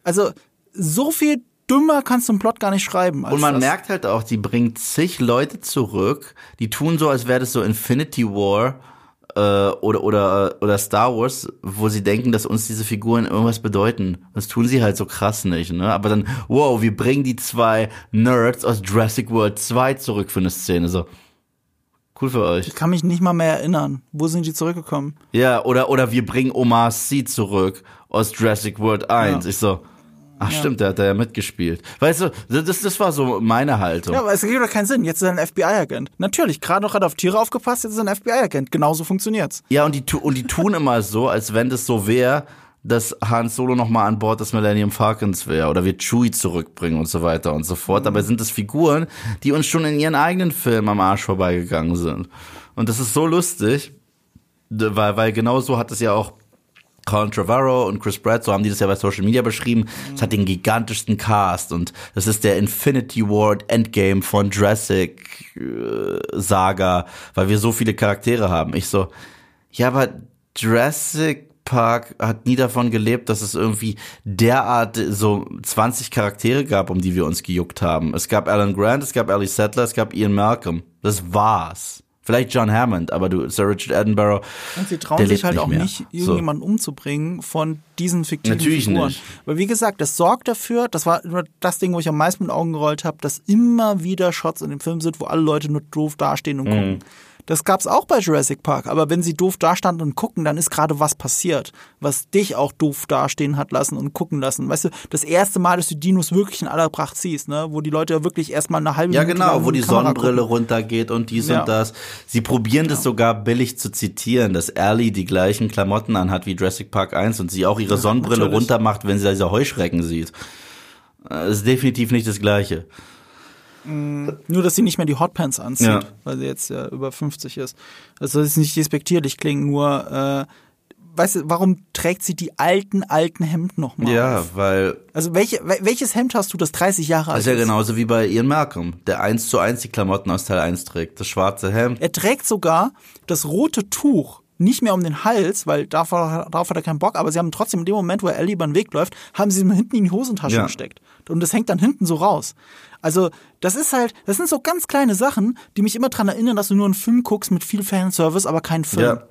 Also, so viel dümmer kannst du einen Plot gar nicht schreiben. und man das. merkt halt auch, die bringt zig Leute zurück, die tun so, als wäre das so Infinity War äh, oder, oder, oder Star Wars, wo sie denken, dass uns diese Figuren irgendwas bedeuten. Das tun sie halt so krass nicht, ne? Aber dann, wow, wir bringen die zwei Nerds aus Jurassic World 2 zurück für eine Szene. So, Cool für euch. Ich kann mich nicht mal mehr erinnern. Wo sind die zurückgekommen? Ja, oder, oder wir bringen Omar C zurück aus Jurassic World 1. Ja. Ich so, Ach ja. stimmt, der hat da ja mitgespielt. Weißt du, das, das war so meine Haltung. Ja, aber es gibt doch keinen Sinn. Jetzt ist er ein FBI-Agent. Natürlich, gerade noch hat er auf Tiere aufgepasst, jetzt ist er ein FBI-Agent. Genauso funktioniert's. Ja, und die, und die tun immer so, als wenn das so wäre, dass Han Solo nochmal an Bord des Millennium Falcons wäre oder wir Chewie zurückbringen und so weiter und so fort. Dabei sind es Figuren, die uns schon in ihren eigenen Filmen am Arsch vorbeigegangen sind. Und das ist so lustig, weil, weil genau so hat es ja auch Colin Trevorrow und Chris Pratt, so haben die das ja bei Social Media beschrieben. Es hat den gigantischsten Cast und das ist der Infinity Ward Endgame von Jurassic äh, Saga, weil wir so viele Charaktere haben. Ich so, ja, aber Jurassic Park hat nie davon gelebt, dass es irgendwie derart so 20 Charaktere gab, um die wir uns gejuckt haben. Es gab Alan Grant, es gab Ellie Settler, es gab Ian Malcolm. Das war's. Vielleicht John Hammond, aber du, Sir Richard Attenborough. Und sie trauen sich halt nicht auch mehr. nicht, irgendjemanden so. umzubringen von diesen fiktiven Natürlich Figuren. Nicht. Weil wie gesagt, das sorgt dafür, das war das Ding, wo ich am meisten mit den Augen gerollt habe, dass immer wieder Shots in dem Film sind, wo alle Leute nur doof dastehen und mhm. Das gab's auch bei Jurassic Park, aber wenn sie doof dastanden und gucken, dann ist gerade was passiert, was dich auch doof dastehen hat lassen und gucken lassen. Weißt du, das erste Mal, dass du Dinos wirklich in aller Pracht siehst, ne, wo die Leute ja wirklich erstmal eine halbe ja, Minute Ja, genau, wo die Kamera Sonnenbrille gucken. runtergeht und dies ja. und das. Sie probieren ja. das sogar billig zu zitieren, dass Ellie die gleichen Klamotten anhat wie Jurassic Park 1 und sie auch ihre ja, Sonnenbrille natürlich. runtermacht, wenn sie da diese Heuschrecken sieht. äh, ist definitiv nicht das Gleiche. Nur, dass sie nicht mehr die Hotpants anzieht, Ja. weil sie jetzt ja über 50 ist. Also das ist nicht despektierlich klingen, nur, äh, weißt du, warum trägt sie die alten, alten Hemden nochmal Ja, auf? weil Also welche, wel- welches Hemd hast du, das 30 Jahre alt das ist ja genauso wie bei Ian Malcolm, der eins zu eins die Klamotten aus Teil 1 trägt. Das schwarze Hemd. Er trägt sogar das rote Tuch nicht mehr um den Hals, weil darauf, darauf hat er keinen Bock, aber sie haben trotzdem in dem Moment, wo Ellie über den Weg läuft, haben sie ihm hinten in die Hosentasche Ja. gesteckt. Und das hängt dann hinten so raus. Also, das ist halt, das sind so ganz kleine Sachen, die mich immer dran erinnern, dass du nur einen Film guckst mit viel Fanservice, aber keinen Film. Ja,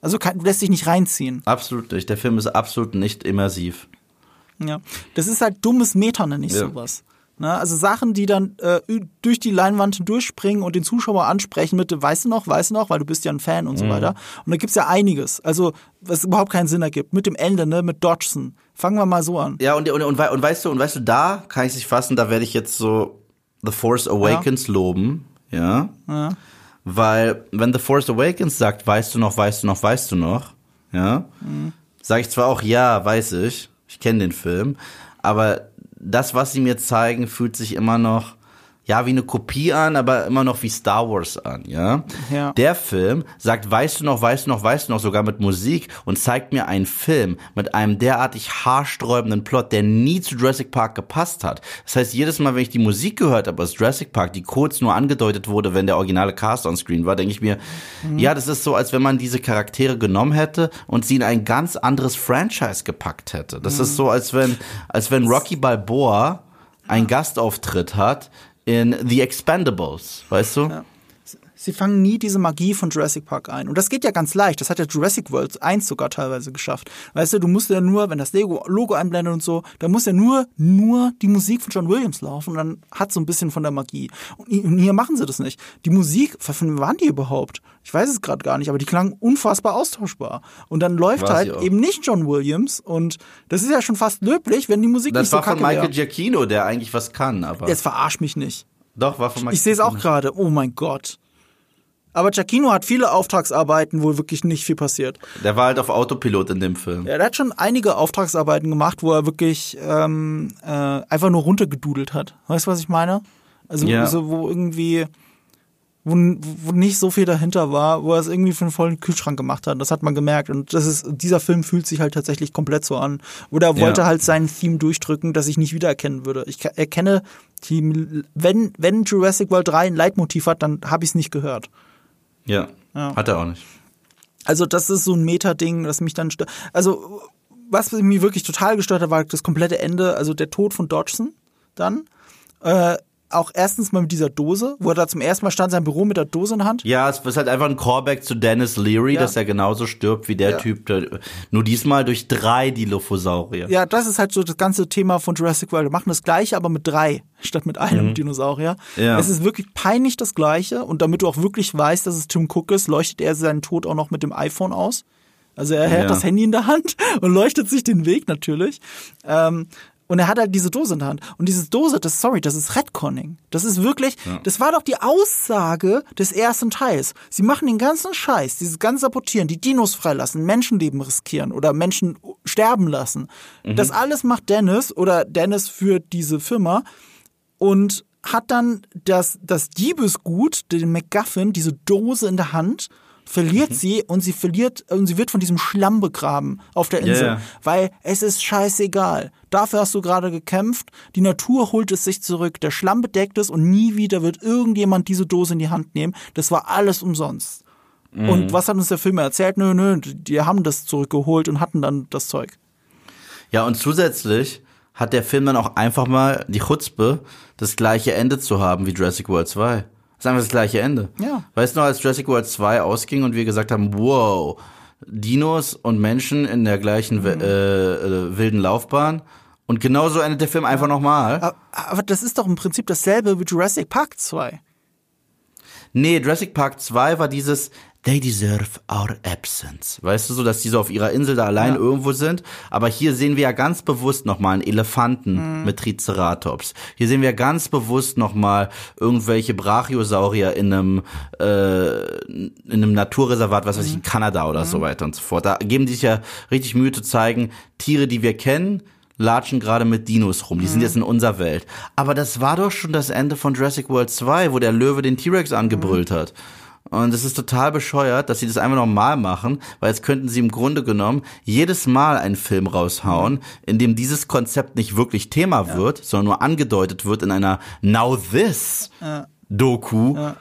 Also du lässt dich nicht reinziehen. absolut nicht. Der Film ist absolut nicht immersiv. Ja. Das ist halt dummes Meta, nenne ich Ja. sowas. Ne? Also Sachen, die dann äh, durch die Leinwand durchspringen und den Zuschauer ansprechen mit, weißt du noch, weißt du noch, weil du bist ja ein Fan Mhm. und so weiter. Und da gibt's ja einiges, also was überhaupt keinen Sinn ergibt. Mit dem Ende, ne, mit Dodgson. Fangen wir mal so an. Ja, und, und, und, und weißt du, und weißt du, da kann ich nicht fassen, da werde ich jetzt so The Force Awakens loben, ja? Ja. Weil, wenn The Force Awakens sagt, weißt du noch, weißt du noch, weißt du noch, ja, sage ich zwar auch, ja, weiß ich, ich kenne den Film, aber das, was sie mir zeigen, fühlt sich immer noch, ja, wie eine Kopie an, aber immer noch wie Star Wars an, ja? Ja. Der Film sagt, weißt du noch, weißt du noch, weißt du noch, sogar mit Musik und zeigt mir einen Film mit einem derartig haarsträubenden Plot, der nie zu Jurassic Park gepasst hat. Das heißt, jedes Mal, wenn ich die Musik gehört habe aus Jurassic Park, die kurz nur angedeutet wurde, wenn der originale Cast on Screen war, denke ich mir, ja, das ist so, als wenn man diese Charaktere genommen hätte und sie in ein ganz anderes Franchise gepackt hätte. Das ist so, als wenn, als wenn Rocky Balboa einen Gastauftritt hat in The Expendables, weißt du? Sie fangen nie diese Magie von Jurassic Park ein. Und das geht ja ganz leicht. Das hat ja Jurassic World 1 sogar teilweise geschafft. Weißt du, du musst ja nur, wenn das Lego Logo einblendet und so, da muss ja nur, nur die Musik von John Williams laufen und dann hat so ein bisschen von der Magie. Und hi- und hier machen sie das nicht. Die Musik, von waren die überhaupt? Ich weiß es gerade gar nicht, aber die klangen unfassbar austauschbar. Und dann läuft War sie halt auch. eben nicht John Williams und das ist ja schon fast löblich, wenn die Musik Das nicht so war von kacke Michael. Giacchino, der eigentlich was kann, aber. Jetzt verarsch mich nicht. Doch, war von Michael Ich sehe es auch gerade. Oh mein Gott. Aber Giacchino hat viele Auftragsarbeiten, wo wirklich nicht viel passiert. Der war halt auf Autopilot in dem Film. Ja, der hat schon einige Auftragsarbeiten gemacht, wo er wirklich ähm, äh, einfach nur runtergedudelt hat. Weißt du, was ich meine? Also Ja. so, wo irgendwie, wo, wo nicht so viel dahinter war, wo er es irgendwie für einen vollen Kühlschrank gemacht hat. Das hat man gemerkt. Und das ist, dieser Film fühlt sich halt tatsächlich komplett so an. Oder er wollte Ja. halt sein Theme durchdrücken, das ich nicht wiedererkennen würde. Ich ke- erkenne die, wenn, wenn Jurassic World 3 ein Leitmotiv hat, dann habe ich es nicht gehört. Ja. Ja. Hat er auch nicht. Also das ist so ein Meta-Ding, das mich dann stört. Also was mich wirklich total gestört hat, war das komplette Ende, also der Tod von Dodgson dann. Äh, auch erstens mal mit dieser Dose, wo er da zum ersten Mal stand, sein Büro mit der Dose in der Hand. Ja, es ist halt einfach ein Callback zu Dennis Leary, Ja. dass er genauso stirbt wie der Ja. Typ. Der, nur diesmal durch drei Dilophosaurier. Ja, das ist halt so das ganze Thema von Jurassic World. Wir machen das gleiche, aber mit drei statt mit einem Dinosaurier. Ja. Es ist wirklich peinlich das gleiche und damit du auch wirklich weißt, dass es Tim Cook ist, leuchtet er seinen Tod auch noch mit dem iPhone aus. Also er hält Ja. das Handy in der Hand [LAUGHS] und leuchtet sich den Weg natürlich. Ähm, und er hat halt diese Dose in der Hand. Und diese Dose, das, sorry, das ist Redconning. Das ist wirklich, das war doch die Aussage des ersten Teils. Sie machen den ganzen Scheiß, dieses ganze Sabotieren, die Dinos freilassen, Menschenleben riskieren oder Menschen sterben lassen. Das alles macht Dennis oder Dennis für diese Firma und hat dann das, das Diebesgut, den MacGuffin, diese Dose in der Hand, verliert Mhm. sie und sie verliert und sie wird von diesem Schlamm begraben auf der Insel, ja. weil es ist scheißegal. Dafür hast du gerade gekämpft. Die Natur holt es sich zurück. Der Schlamm bedeckt es und nie wieder wird irgendjemand diese Dose in die Hand nehmen. Das war alles umsonst. Mhm. Und was hat uns der Film erzählt? Nö, nö, die haben das zurückgeholt und hatten dann das Zeug. Ja, und zusätzlich hat der Film dann auch einfach mal die Chutzpe, das gleiche Ende zu haben wie Jurassic World 2. Ist einfach das gleiche Ende. Ja. Weißt du noch, als Jurassic World 2 ausging und wir gesagt haben, wow, Dinos und Menschen in der gleichen Mhm. äh, äh, wilden Laufbahn. Und genauso endet der Film einfach nochmal. Aber, aber das ist doch im Prinzip dasselbe wie Jurassic Park 2. Nee, Jurassic Park 2 war dieses They deserve our absence. Weißt du so, dass die so auf ihrer Insel da allein Ja. irgendwo sind? Aber hier sehen wir ja ganz bewusst nochmal einen Elefanten Mhm. mit Triceratops. Hier sehen wir ganz bewusst nochmal irgendwelche Brachiosaurier in einem, äh, in einem Naturreservat, was weiß Mhm. ich, in Kanada oder so weiter und so fort. Da geben die sich ja richtig Mühe zu zeigen, Tiere, die wir kennen, latschen gerade mit Dinos rum. Die sind jetzt in unserer Welt. Aber das war doch schon das Ende von Jurassic World 2, wo der Löwe den T-Rex angebrüllt hat. Und es ist total bescheuert, dass sie das einfach nochmal machen, weil jetzt könnten sie im Grunde genommen jedes Mal einen Film raushauen, in dem dieses Konzept nicht wirklich Thema wird, sondern nur angedeutet wird in einer Now This Doku. Ja.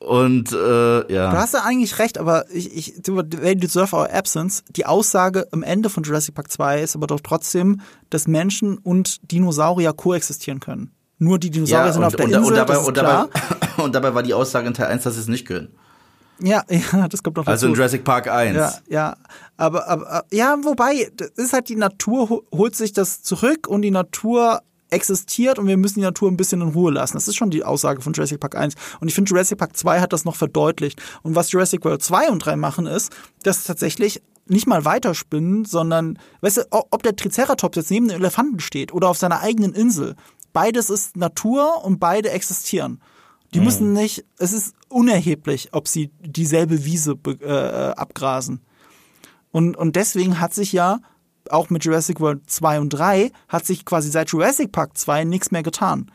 Und äh, ja. Du hast ja eigentlich recht, aber ich, ich, they deserve our absence. Die Aussage am Ende von Jurassic Park 2 ist aber doch trotzdem, dass Menschen und Dinosaurier koexistieren können. Nur die Dinosaurier ja, sind und, auf der und, Insel, und, dabei, das ist und, klar. dabei, [LAUGHS] und dabei war die Aussage in Teil 1, dass sie es nicht können. Ja, [LAUGHS] ja, das kommt noch dazu. Also in Jurassic Park 1. Ja, ja. Aber, aber, ja, wobei, das ist halt die Natur, ho- holt sich das zurück und die Natur existiert und wir müssen die Natur ein bisschen in Ruhe lassen. Das ist schon die Aussage von Jurassic Park 1. Und ich finde, Jurassic Park 2 hat das noch verdeutlicht. Und was Jurassic World 2 und 3 machen, ist, dass tatsächlich nicht mal weiterspinnen, sondern, weißt du, ob der Triceratops jetzt neben dem Elefanten steht oder auf seiner eigenen Insel, beides ist Natur und beide existieren. Die müssen nicht, es ist unerheblich, ob sie dieselbe Wiese äh, abgrasen. Und, und deswegen hat sich ja auch mit Jurassic World 2 und 3 hat sich quasi seit Jurassic Park 2 nichts mehr getan.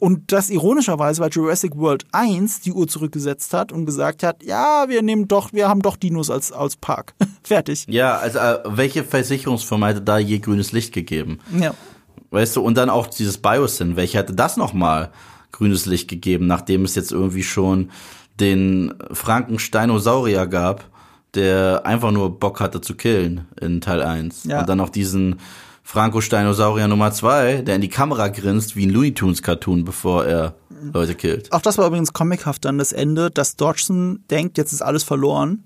Und das ironischerweise, weil Jurassic World 1 die Uhr zurückgesetzt hat und gesagt hat, ja, wir nehmen doch, wir haben doch Dinos als, als Park. [LAUGHS] Fertig. Ja, also äh, welche Versicherungsfirma hätte da je grünes Licht gegeben? Ja. Weißt du, und dann auch dieses Biosyn, welche hätte das nochmal grünes Licht gegeben, nachdem es jetzt irgendwie schon den Frankensteinosaurier gab, der einfach nur Bock hatte zu killen in Teil 1. Ja. Und dann noch diesen Franco-Steinosaurier Nummer 2, der in die Kamera grinst wie ein Looney Tunes Cartoon, bevor er Leute killt. Auch das war übrigens comichaft dann das Ende, dass Dodgson denkt, jetzt ist alles verloren,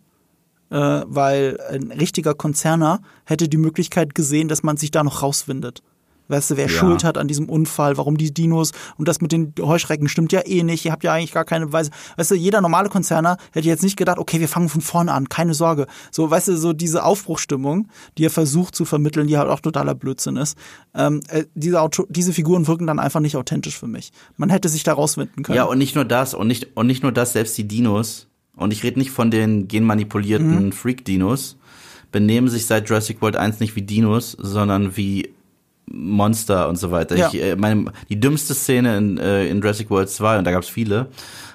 äh, weil ein richtiger Konzerner hätte die Möglichkeit gesehen, dass man sich da noch rauswindet. Weißt du, wer Ja. Schuld hat an diesem Unfall, warum die Dinos und das mit den Heuschrecken stimmt ja eh nicht, ihr habt ja eigentlich gar keine Beweise. Weißt du, jeder normale Konzerner hätte jetzt nicht gedacht, okay, wir fangen von vorne an, keine Sorge. So, weißt du, so diese Aufbruchstimmung, die er versucht zu vermitteln, die halt auch totaler Blödsinn ist. Ähm, äh, diese, Auto diese Figuren wirken dann einfach nicht authentisch für mich. Man hätte sich da rauswinden können. Ja, und nicht nur das, und nicht, und nicht nur das, selbst die Dinos, und ich rede nicht von den genmanipulierten Mhm. Freak-Dinos, benehmen sich seit Jurassic World 1 nicht wie Dinos, sondern wie Monster und so weiter. Ja. Ich, äh, meine, die dümmste Szene in, äh, in Jurassic World 2, und da gab es viele,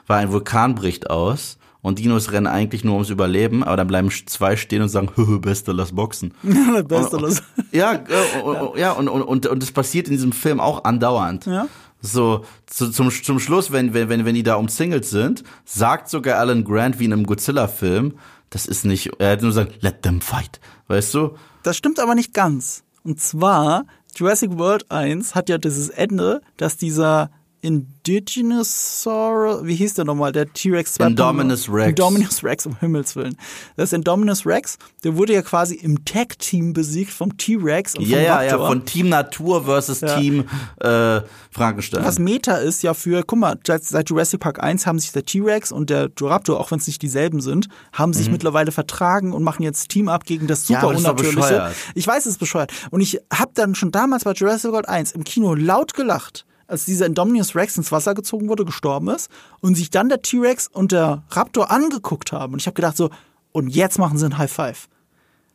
war ein Vulkan bricht aus und Dinos rennen eigentlich nur ums Überleben, aber dann bleiben zwei stehen und sagen, [LAUGHS] "Höhö, Beste, lass boxen. [LAUGHS] das Beste. Das. Ja, äh, ja. ja und, und, und, und das passiert in diesem Film auch andauernd. Ja. So, zu, zum, zum Schluss, wenn, wenn, wenn, wenn die da umzingelt sind, sagt sogar Alan Grant wie in einem Godzilla-Film, das ist nicht, er hätte nur gesagt, let them fight. Weißt du? Das stimmt aber nicht ganz. Und zwar, Jurassic World 1 hat ja dieses Ende, dass dieser Indigenous, wie hieß der nochmal, der T-Rex Indominus Rex. Indominus Rex, um Himmels Willen. Das Indominus Rex, der wurde ja quasi im Tag-Team besiegt vom T-Rex und vom Ja, ja, Raptor. ja, von Team Natur versus Ja. Team äh, Frankenstein. Was Meta ist ja für, guck mal, seit, Jurassic Park 1 haben sich der T-Rex und der Raptor, auch wenn es nicht dieselben sind, haben sich mittlerweile vertragen und machen jetzt Team-Up gegen das Mhm. Ja, super das doch Unnatürliche. Ich weiß, es ist bescheuert. Und ich habe dann schon damals bei Jurassic World 1 im Kino laut gelacht, als dieser Indominus Rex ins Wasser gezogen wurde, gestorben ist und sich dann der T-Rex und der Raptor angeguckt haben. Und ich habe gedacht so, und jetzt machen sie ein High Five.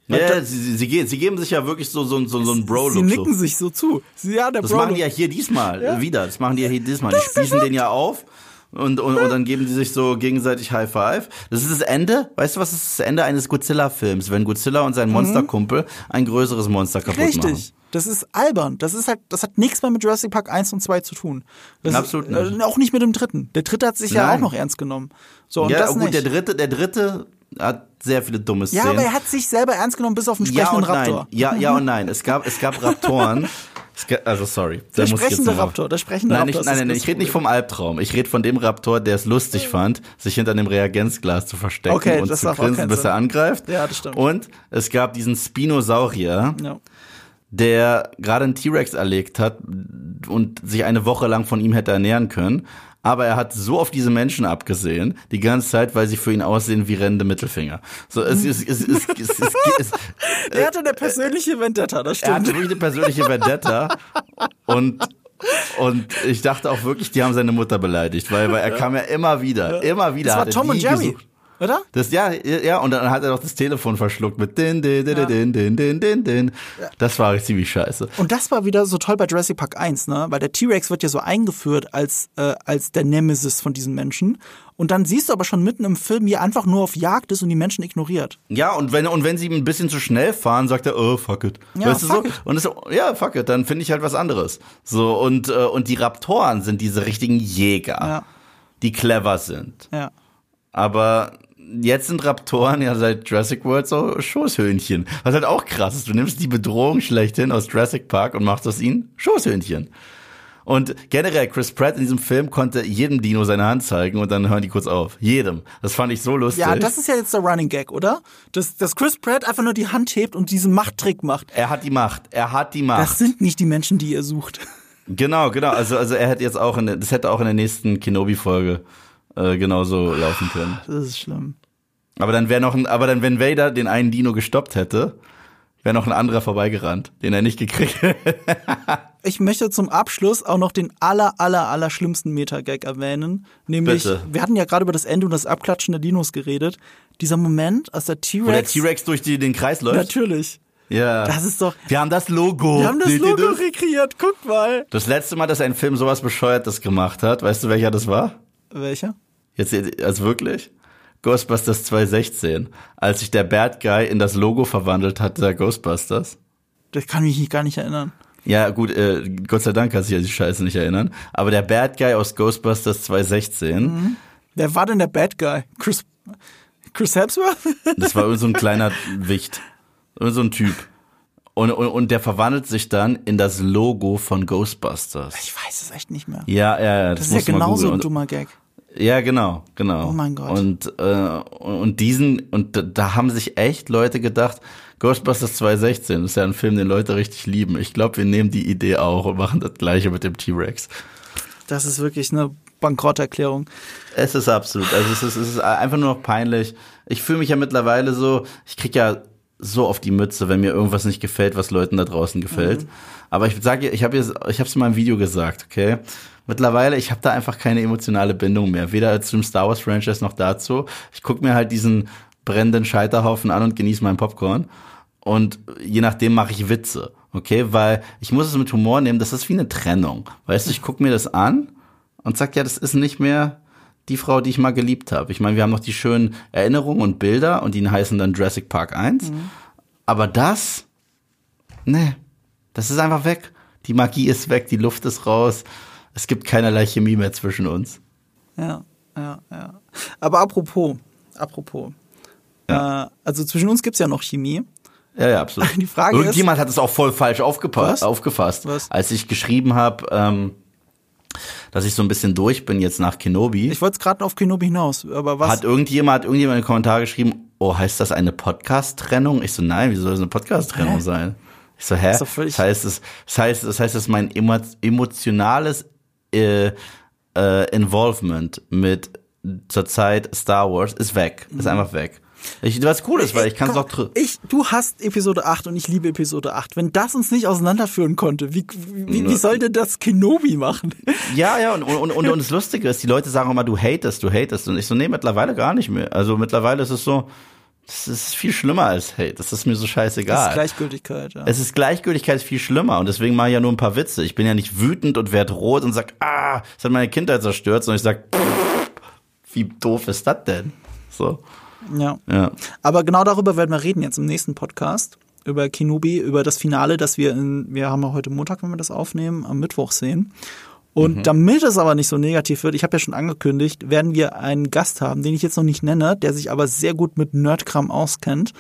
ja, sie, sie, sie, geben, sie sich ja wirklich so, so, so, so einen Sie Bro-Look. nicken So. sich so zu. Sie, ja, der Das Bro machen die ja hier diesmal Ja. wieder. Das machen die ja hier diesmal. Die spießen den ja auf. Und, und, und dann geben die sich so gegenseitig High Five. Das ist das Ende. Weißt du, was ist das Ende eines Godzilla-Films? Wenn Godzilla und sein Monsterkumpel ein größeres Monster kaputt machen. Mhm. Richtig. Das ist albern. Das ist halt, das hat nichts mehr mit Jurassic Park 1 und 2 zu tun. Das Absolut ist, äh, nicht. Auch nicht mit dem dritten. Der dritte hat sich ja Nein. auch noch ernst genommen. So, und Ja, das gut, nicht. der dritte, der dritte hat sehr viele dumme Szenen. ja, aber er hat sich selber ernst genommen, bis auf den ja sprechenden und Raptor. nein. Ja, ja und nein. Es gab, es gab [LAUGHS] Raptoren. Also sorry. Der da muss ich jetzt sprechende Raptor, der sprechende Nein, Raptor. ist nein, nein, nein, ich rede nicht vom Albtraum. Ich rede von dem Raptor, der es lustig fand, sich hinter dem Reagenzglas zu verstecken Okay, und zu grinsen, bis er angreift. Ja, das stimmt. Und es gab diesen Spinosaurier, Ja. der gerade einen T-Rex erlegt hat und sich eine Woche lang von ihm hätte ernähren können. Aber er hat so auf diese Menschen abgesehen, die ganze Zeit, weil sie für ihn aussehen wie rennende Mittelfinger. So, es ist, es ist, es ist, es ist, [LAUGHS] Er hatte eine persönliche Vendetta, das er hatte stimmt. wirklich eine persönliche Vendetta und und ich dachte auch wirklich, die haben seine Mutter beleidigt, weil, weil er kam ja immer wieder, immer wieder. Das war er Tom und die Jerry. gesucht. Oder? Das, ja, ja, und dann hat er doch das Telefon verschluckt mit din, din, din, Ja. din, din, din, din, din. Das war ziemlich scheiße. Und das war wieder so toll bei Jurassic Park 1, ne? Weil der T-Rex wird ja so eingeführt als, äh, als der Nemesis von diesen Menschen. Und dann siehst du aber schon mitten im Film, wie er einfach nur auf Jagd ist und die Menschen ignoriert. Ja, und wenn, und wenn sie ein bisschen zu schnell fahren, sagt er, oh, fuck it. Ja, weißt du fuck so? it. Und so, ja, fuck it, dann finde ich halt was anderes. So, und, äh, und die Raptoren sind diese richtigen Jäger, Ja. die clever sind. Ja. Aber jetzt sind Raptoren ja seit Jurassic World so Schoßhöhnchen. Was halt auch krass ist. Du nimmst die Bedrohung schlechthin aus Jurassic Park und machst aus ihnen Schoßhöhnchen. Und generell, Chris Pratt in diesem Film konnte jedem Dino seine Hand zeigen und dann hören die kurz auf. Jedem. Das fand ich so lustig. Ja, das ist ja jetzt der Running Gag, oder? Dass, dass Chris Pratt einfach nur die Hand hebt und diesen Machttrick macht. er hat die Macht. Er hat die Macht. Das sind nicht die Menschen, die ihr sucht. [LAUGHS] Genau, genau. Also, also er hätte jetzt auch in der, das hätte auch in der nächsten Kenobi-Folge äh, genauso laufen können. Das ist schlimm. Aber dann wäre noch ein, aber dann, wenn Vader den einen Dino gestoppt hätte, wäre noch ein anderer vorbeigerannt, den er nicht gekriegt hätte. [LAUGHS] Ich möchte zum Abschluss auch noch den aller, aller, aller schlimmsten Meta-Gag erwähnen. Nämlich, Bitte. wir hatten ja gerade über das Ende und das Abklatschen der Dinos geredet. Dieser Moment, als der Wo der T-Rex. T-Rex durch die, den Kreis läuft. Natürlich. Ja. Das ist doch. wir haben das Logo. Wir haben das Logo rekreiert. Guck mal. Das letzte Mal, dass ein Film sowas Bescheuertes gemacht hat, weißt du, welcher das war? Welcher? Jetzt, also wirklich? Ghostbusters 2016, als sich der Bad Guy in das Logo verwandelt hat, der Ghostbusters. Das kann mich gar nicht erinnern. Ja, gut, äh, Gott sei Dank kann sich an die Scheiße nicht erinnern. Aber der Bad Guy aus Ghostbusters 2016, Wer war denn der Bad Guy? Chris, Chris Hemsworth? [LAUGHS] das war so ein kleiner Wicht. So ein Typ. Und, und, und der verwandelt sich dann in das Logo von Ghostbusters. Ich weiß es echt nicht mehr. Ja, ja, ja. Das, Das ist ja genauso ein dummer Gag. Ja, genau, genau. Oh mein Gott. Und, äh, und diesen, und da- da haben sich echt Leute gedacht, Ghostbusters 2016 ist ja ein Film, den Leute richtig lieben. Ich glaube, wir nehmen die Idee auch und machen das gleiche mit dem T-Rex. Das ist wirklich eine Bankrotterklärung. Es ist absolut, also es ist, es ist einfach nur noch peinlich. Ich fühle mich ja mittlerweile so, ich krieg ja so auf die Mütze, wenn mir irgendwas nicht gefällt, was Leuten da draußen gefällt. Aber ich sage, ich habe jetzt, ich habe es in meinem Video gesagt, okay. Mittlerweile, ich habe da einfach keine emotionale Bindung mehr, weder zum Star Wars Franchise noch dazu. Ich guck mir halt diesen brennenden Scheiterhaufen an und genieße meinen Popcorn. Und je nachdem mache ich Witze, okay? Weil ich muss es mit Humor nehmen, das ist wie eine Trennung. Weißt du, ich guck mir das an und sag, ja, das ist nicht mehr die Frau, die ich mal geliebt habe. Ich meine, wir haben noch die schönen Erinnerungen und Bilder und die heißen dann Jurassic Park 1. Aber das, nee, das ist einfach weg. Die Magie ist weg, die Luft ist raus. Es gibt keinerlei Chemie mehr zwischen uns. Ja, ja, ja. Aber apropos, apropos. Äh, also zwischen uns gibt's ja noch Chemie. Ja, ja, absolut. [LAUGHS] Die Frage ist- Irgendjemand hat es auch voll falsch aufgepasst, Was? aufgefasst. Was? Als ich geschrieben habe, ähm, dass ich so ein bisschen durch bin jetzt nach Kenobi, Ich wollte es gerade auf Kenobi hinaus, aber was? hat irgendjemand, hat irgendjemand in den Kommentar geschrieben, oh, heißt das eine Podcast-Trennung? Ich so, nein, wie soll das eine Podcast-Trennung sein? Ich so, hä? ist völlig- Das heißt, es, das heißt, das heißt, dass mein emo emotionales äh, äh, Involvement mit zurzeit Star Wars ist weg. Ist einfach weg. Ich, was cool ist, weil ich kann es auch ich, du hast Episode 8 und ich liebe Episode 8. Wenn das uns nicht auseinanderführen konnte, wie, wie, wie soll denn das Kenobi machen? Ja, ja, und, und, und, und das Lustige ist, die Leute sagen immer, du hatest, du hatest. Und ich so, nee, mittlerweile gar nicht mehr. Also mittlerweile ist es so, das ist viel schlimmer als Hate. Das ist mir so scheißegal. ist Gleichgültigkeit, ja. es ist Gleichgültigkeit ist viel schlimmer und deswegen mache ich ja nur ein paar Witze. Ich bin ja nicht wütend und werd rot und sag, ah, das hat meine Kindheit zerstört, sondern ich sag, wie doof ist das denn? So, ja. ja. Aber genau darüber werden wir reden jetzt im nächsten Podcast. Über Kenobi, über das Finale, das wir in, wir haben ja heute Montag, wenn wir das aufnehmen, am Mittwoch sehen. Und damit es aber nicht so negativ wird, ich habe ja schon angekündigt, werden wir einen Gast haben, den ich jetzt noch nicht nenne, der sich aber sehr gut mit Nerdkram auskennt.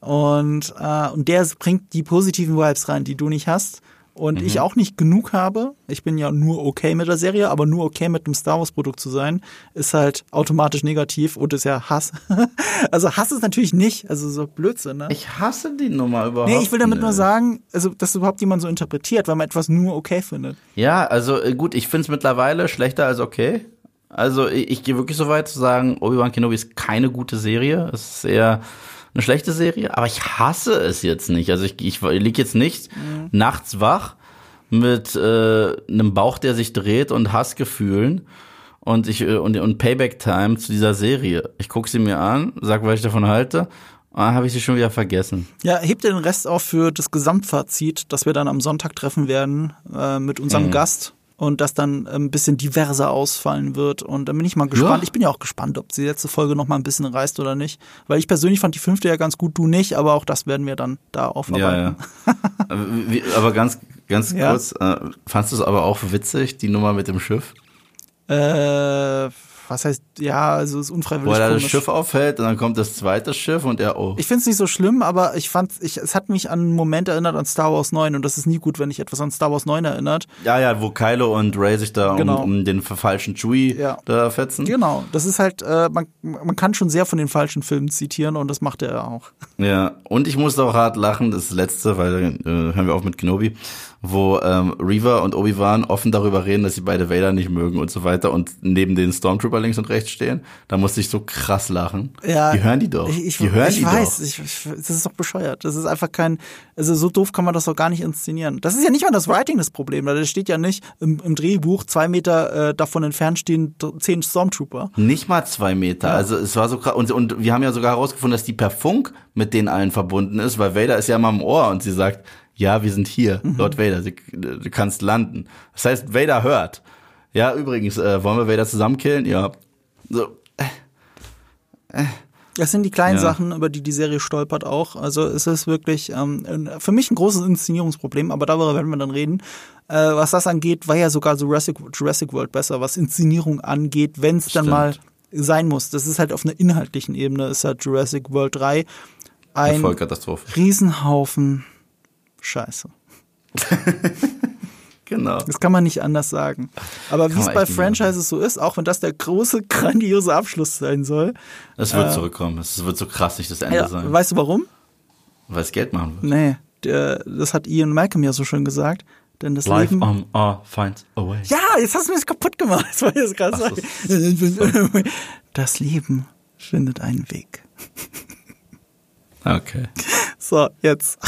Und, äh, und der bringt die positiven Vibes rein, die du nicht hast. Und ich auch nicht genug habe. Ich bin ja nur okay mit der Serie, aber nur okay mit einem Star Wars Produkt zu sein, ist halt automatisch negativ und ist ja Hass. [LAUGHS] also Hass ist natürlich nicht, also so Blödsinn, ne? Ich hasse die Nummer überhaupt. Nee, ich will damit nicht. nur sagen, also, dass überhaupt jemand so interpretiert, weil man etwas nur okay findet. Ja, also äh, gut, ich finde es mittlerweile schlechter als okay. Also ich, ich gehe wirklich so weit zu sagen, Obi-Wan Kenobi ist keine gute Serie. Es ist eher eine schlechte Serie, aber ich hasse es jetzt nicht. Also ich, ich lieg jetzt nicht nachts wach mit äh, einem Bauch, der sich dreht und Hassgefühlen und ich äh, und, und Payback Time zu dieser Serie. Ich gucke sie mir an, sag, was ich davon halte. Und dann habe ich sie schon wieder vergessen. Ja, hebt den Rest auf für das Gesamtfazit, das wir dann am Sonntag treffen werden äh, mit unserem Mhm. Gast und das dann ein bisschen diverser ausfallen wird. Und dann bin ich mal gespannt. Ja. Ich bin ja auch gespannt, ob die letzte Folge noch mal ein bisschen reißt oder nicht. Weil ich persönlich fand die fünfte ja ganz gut, du nicht, aber auch das werden wir dann da aufarbeiten. Ja, ja. Aber [LAUGHS] wie- aber ganz, ganz Ja. kurz, äh, fandst du es aber auch witzig, die Nummer mit dem Schiff? Äh, was heißt, ja, also es ist Wo unfreiwillig er da das. Schiff auffällt und dann kommt das zweite Schiff und er, oh. Ich finde es nicht so schlimm, aber ich fand, ich, es hat mich an einen Moment erinnert an Star Wars 9 und das ist nie gut, wenn ich etwas an Star Wars 9 erinnert. Ja, ja, wo Kylo und Ray sich da Genau. um, um den falschen Chewie Ja. da fetzen. Genau, das ist halt, äh, man, man kann schon sehr von den falschen Filmen zitieren und das macht er auch. Ja, und ich musste auch hart lachen, das letzte, weil äh, hören wir auf mit Kenobi, wo ähm, Reaver und Obi-Wan offen darüber reden, dass sie beide Vader nicht mögen und so weiter und neben den Stormtrooper links und rechts stehen. Da musste ich so krass lachen. Ja, die hören die doch. Ich, ich, die hören ich die weiß, doch. Ich, ich, das ist doch bescheuert. Das ist einfach kein, also so doof kann man das doch gar nicht inszenieren. Das ist ja nicht mal das Writing das Problem. Da steht ja nicht im, im Drehbuch, zwei Meter äh, davon entfernt stehen zehn Stormtrooper. Nicht mal zwei Meter. Also es war so krass. Und, und wir haben ja sogar herausgefunden, dass die per Funk mit denen allen verbunden ist, weil Vader ist ja immer im Ohr und sie sagt, ja, wir sind hier, Mhm. Lord Vader, sie, du kannst landen. Das heißt, Vader hört. Ja, übrigens, äh, wollen wir Vader zusammenkillen? Ja. So, Das sind die kleinen Ja. Sachen, über die die Serie stolpert auch. Also es ist wirklich ähm, für mich ein großes Inszenierungsproblem, aber darüber werden wir dann reden. Äh, was das angeht, war ja sogar Jurassic, Jurassic World besser, was Inszenierung angeht, wenn es dann mal sein muss. Das ist halt auf einer inhaltlichen Ebene, ist halt Jurassic World 3 eine ein. Riesenhaufen Scheiße. [LAUGHS] Genau. Das kann man nicht anders sagen. Aber wie es bei Franchises so ist, auch wenn das der große, [LAUGHS] grandiose Abschluss sein soll. Es wird zurückkommen. Es wird so krass nicht das Ende Äh, Ja, sein. weißt du warum? Weil es Geld machen wird. Nee, der, das hat Ian Malcolm ja so schön gesagt. Denn das Life Leben. on our finds a way. Ja, jetzt hast du mir das kaputt gemacht. Das ich jetzt gerade so. [LAUGHS] Das Leben findet einen Weg. Okay. So, jetzt.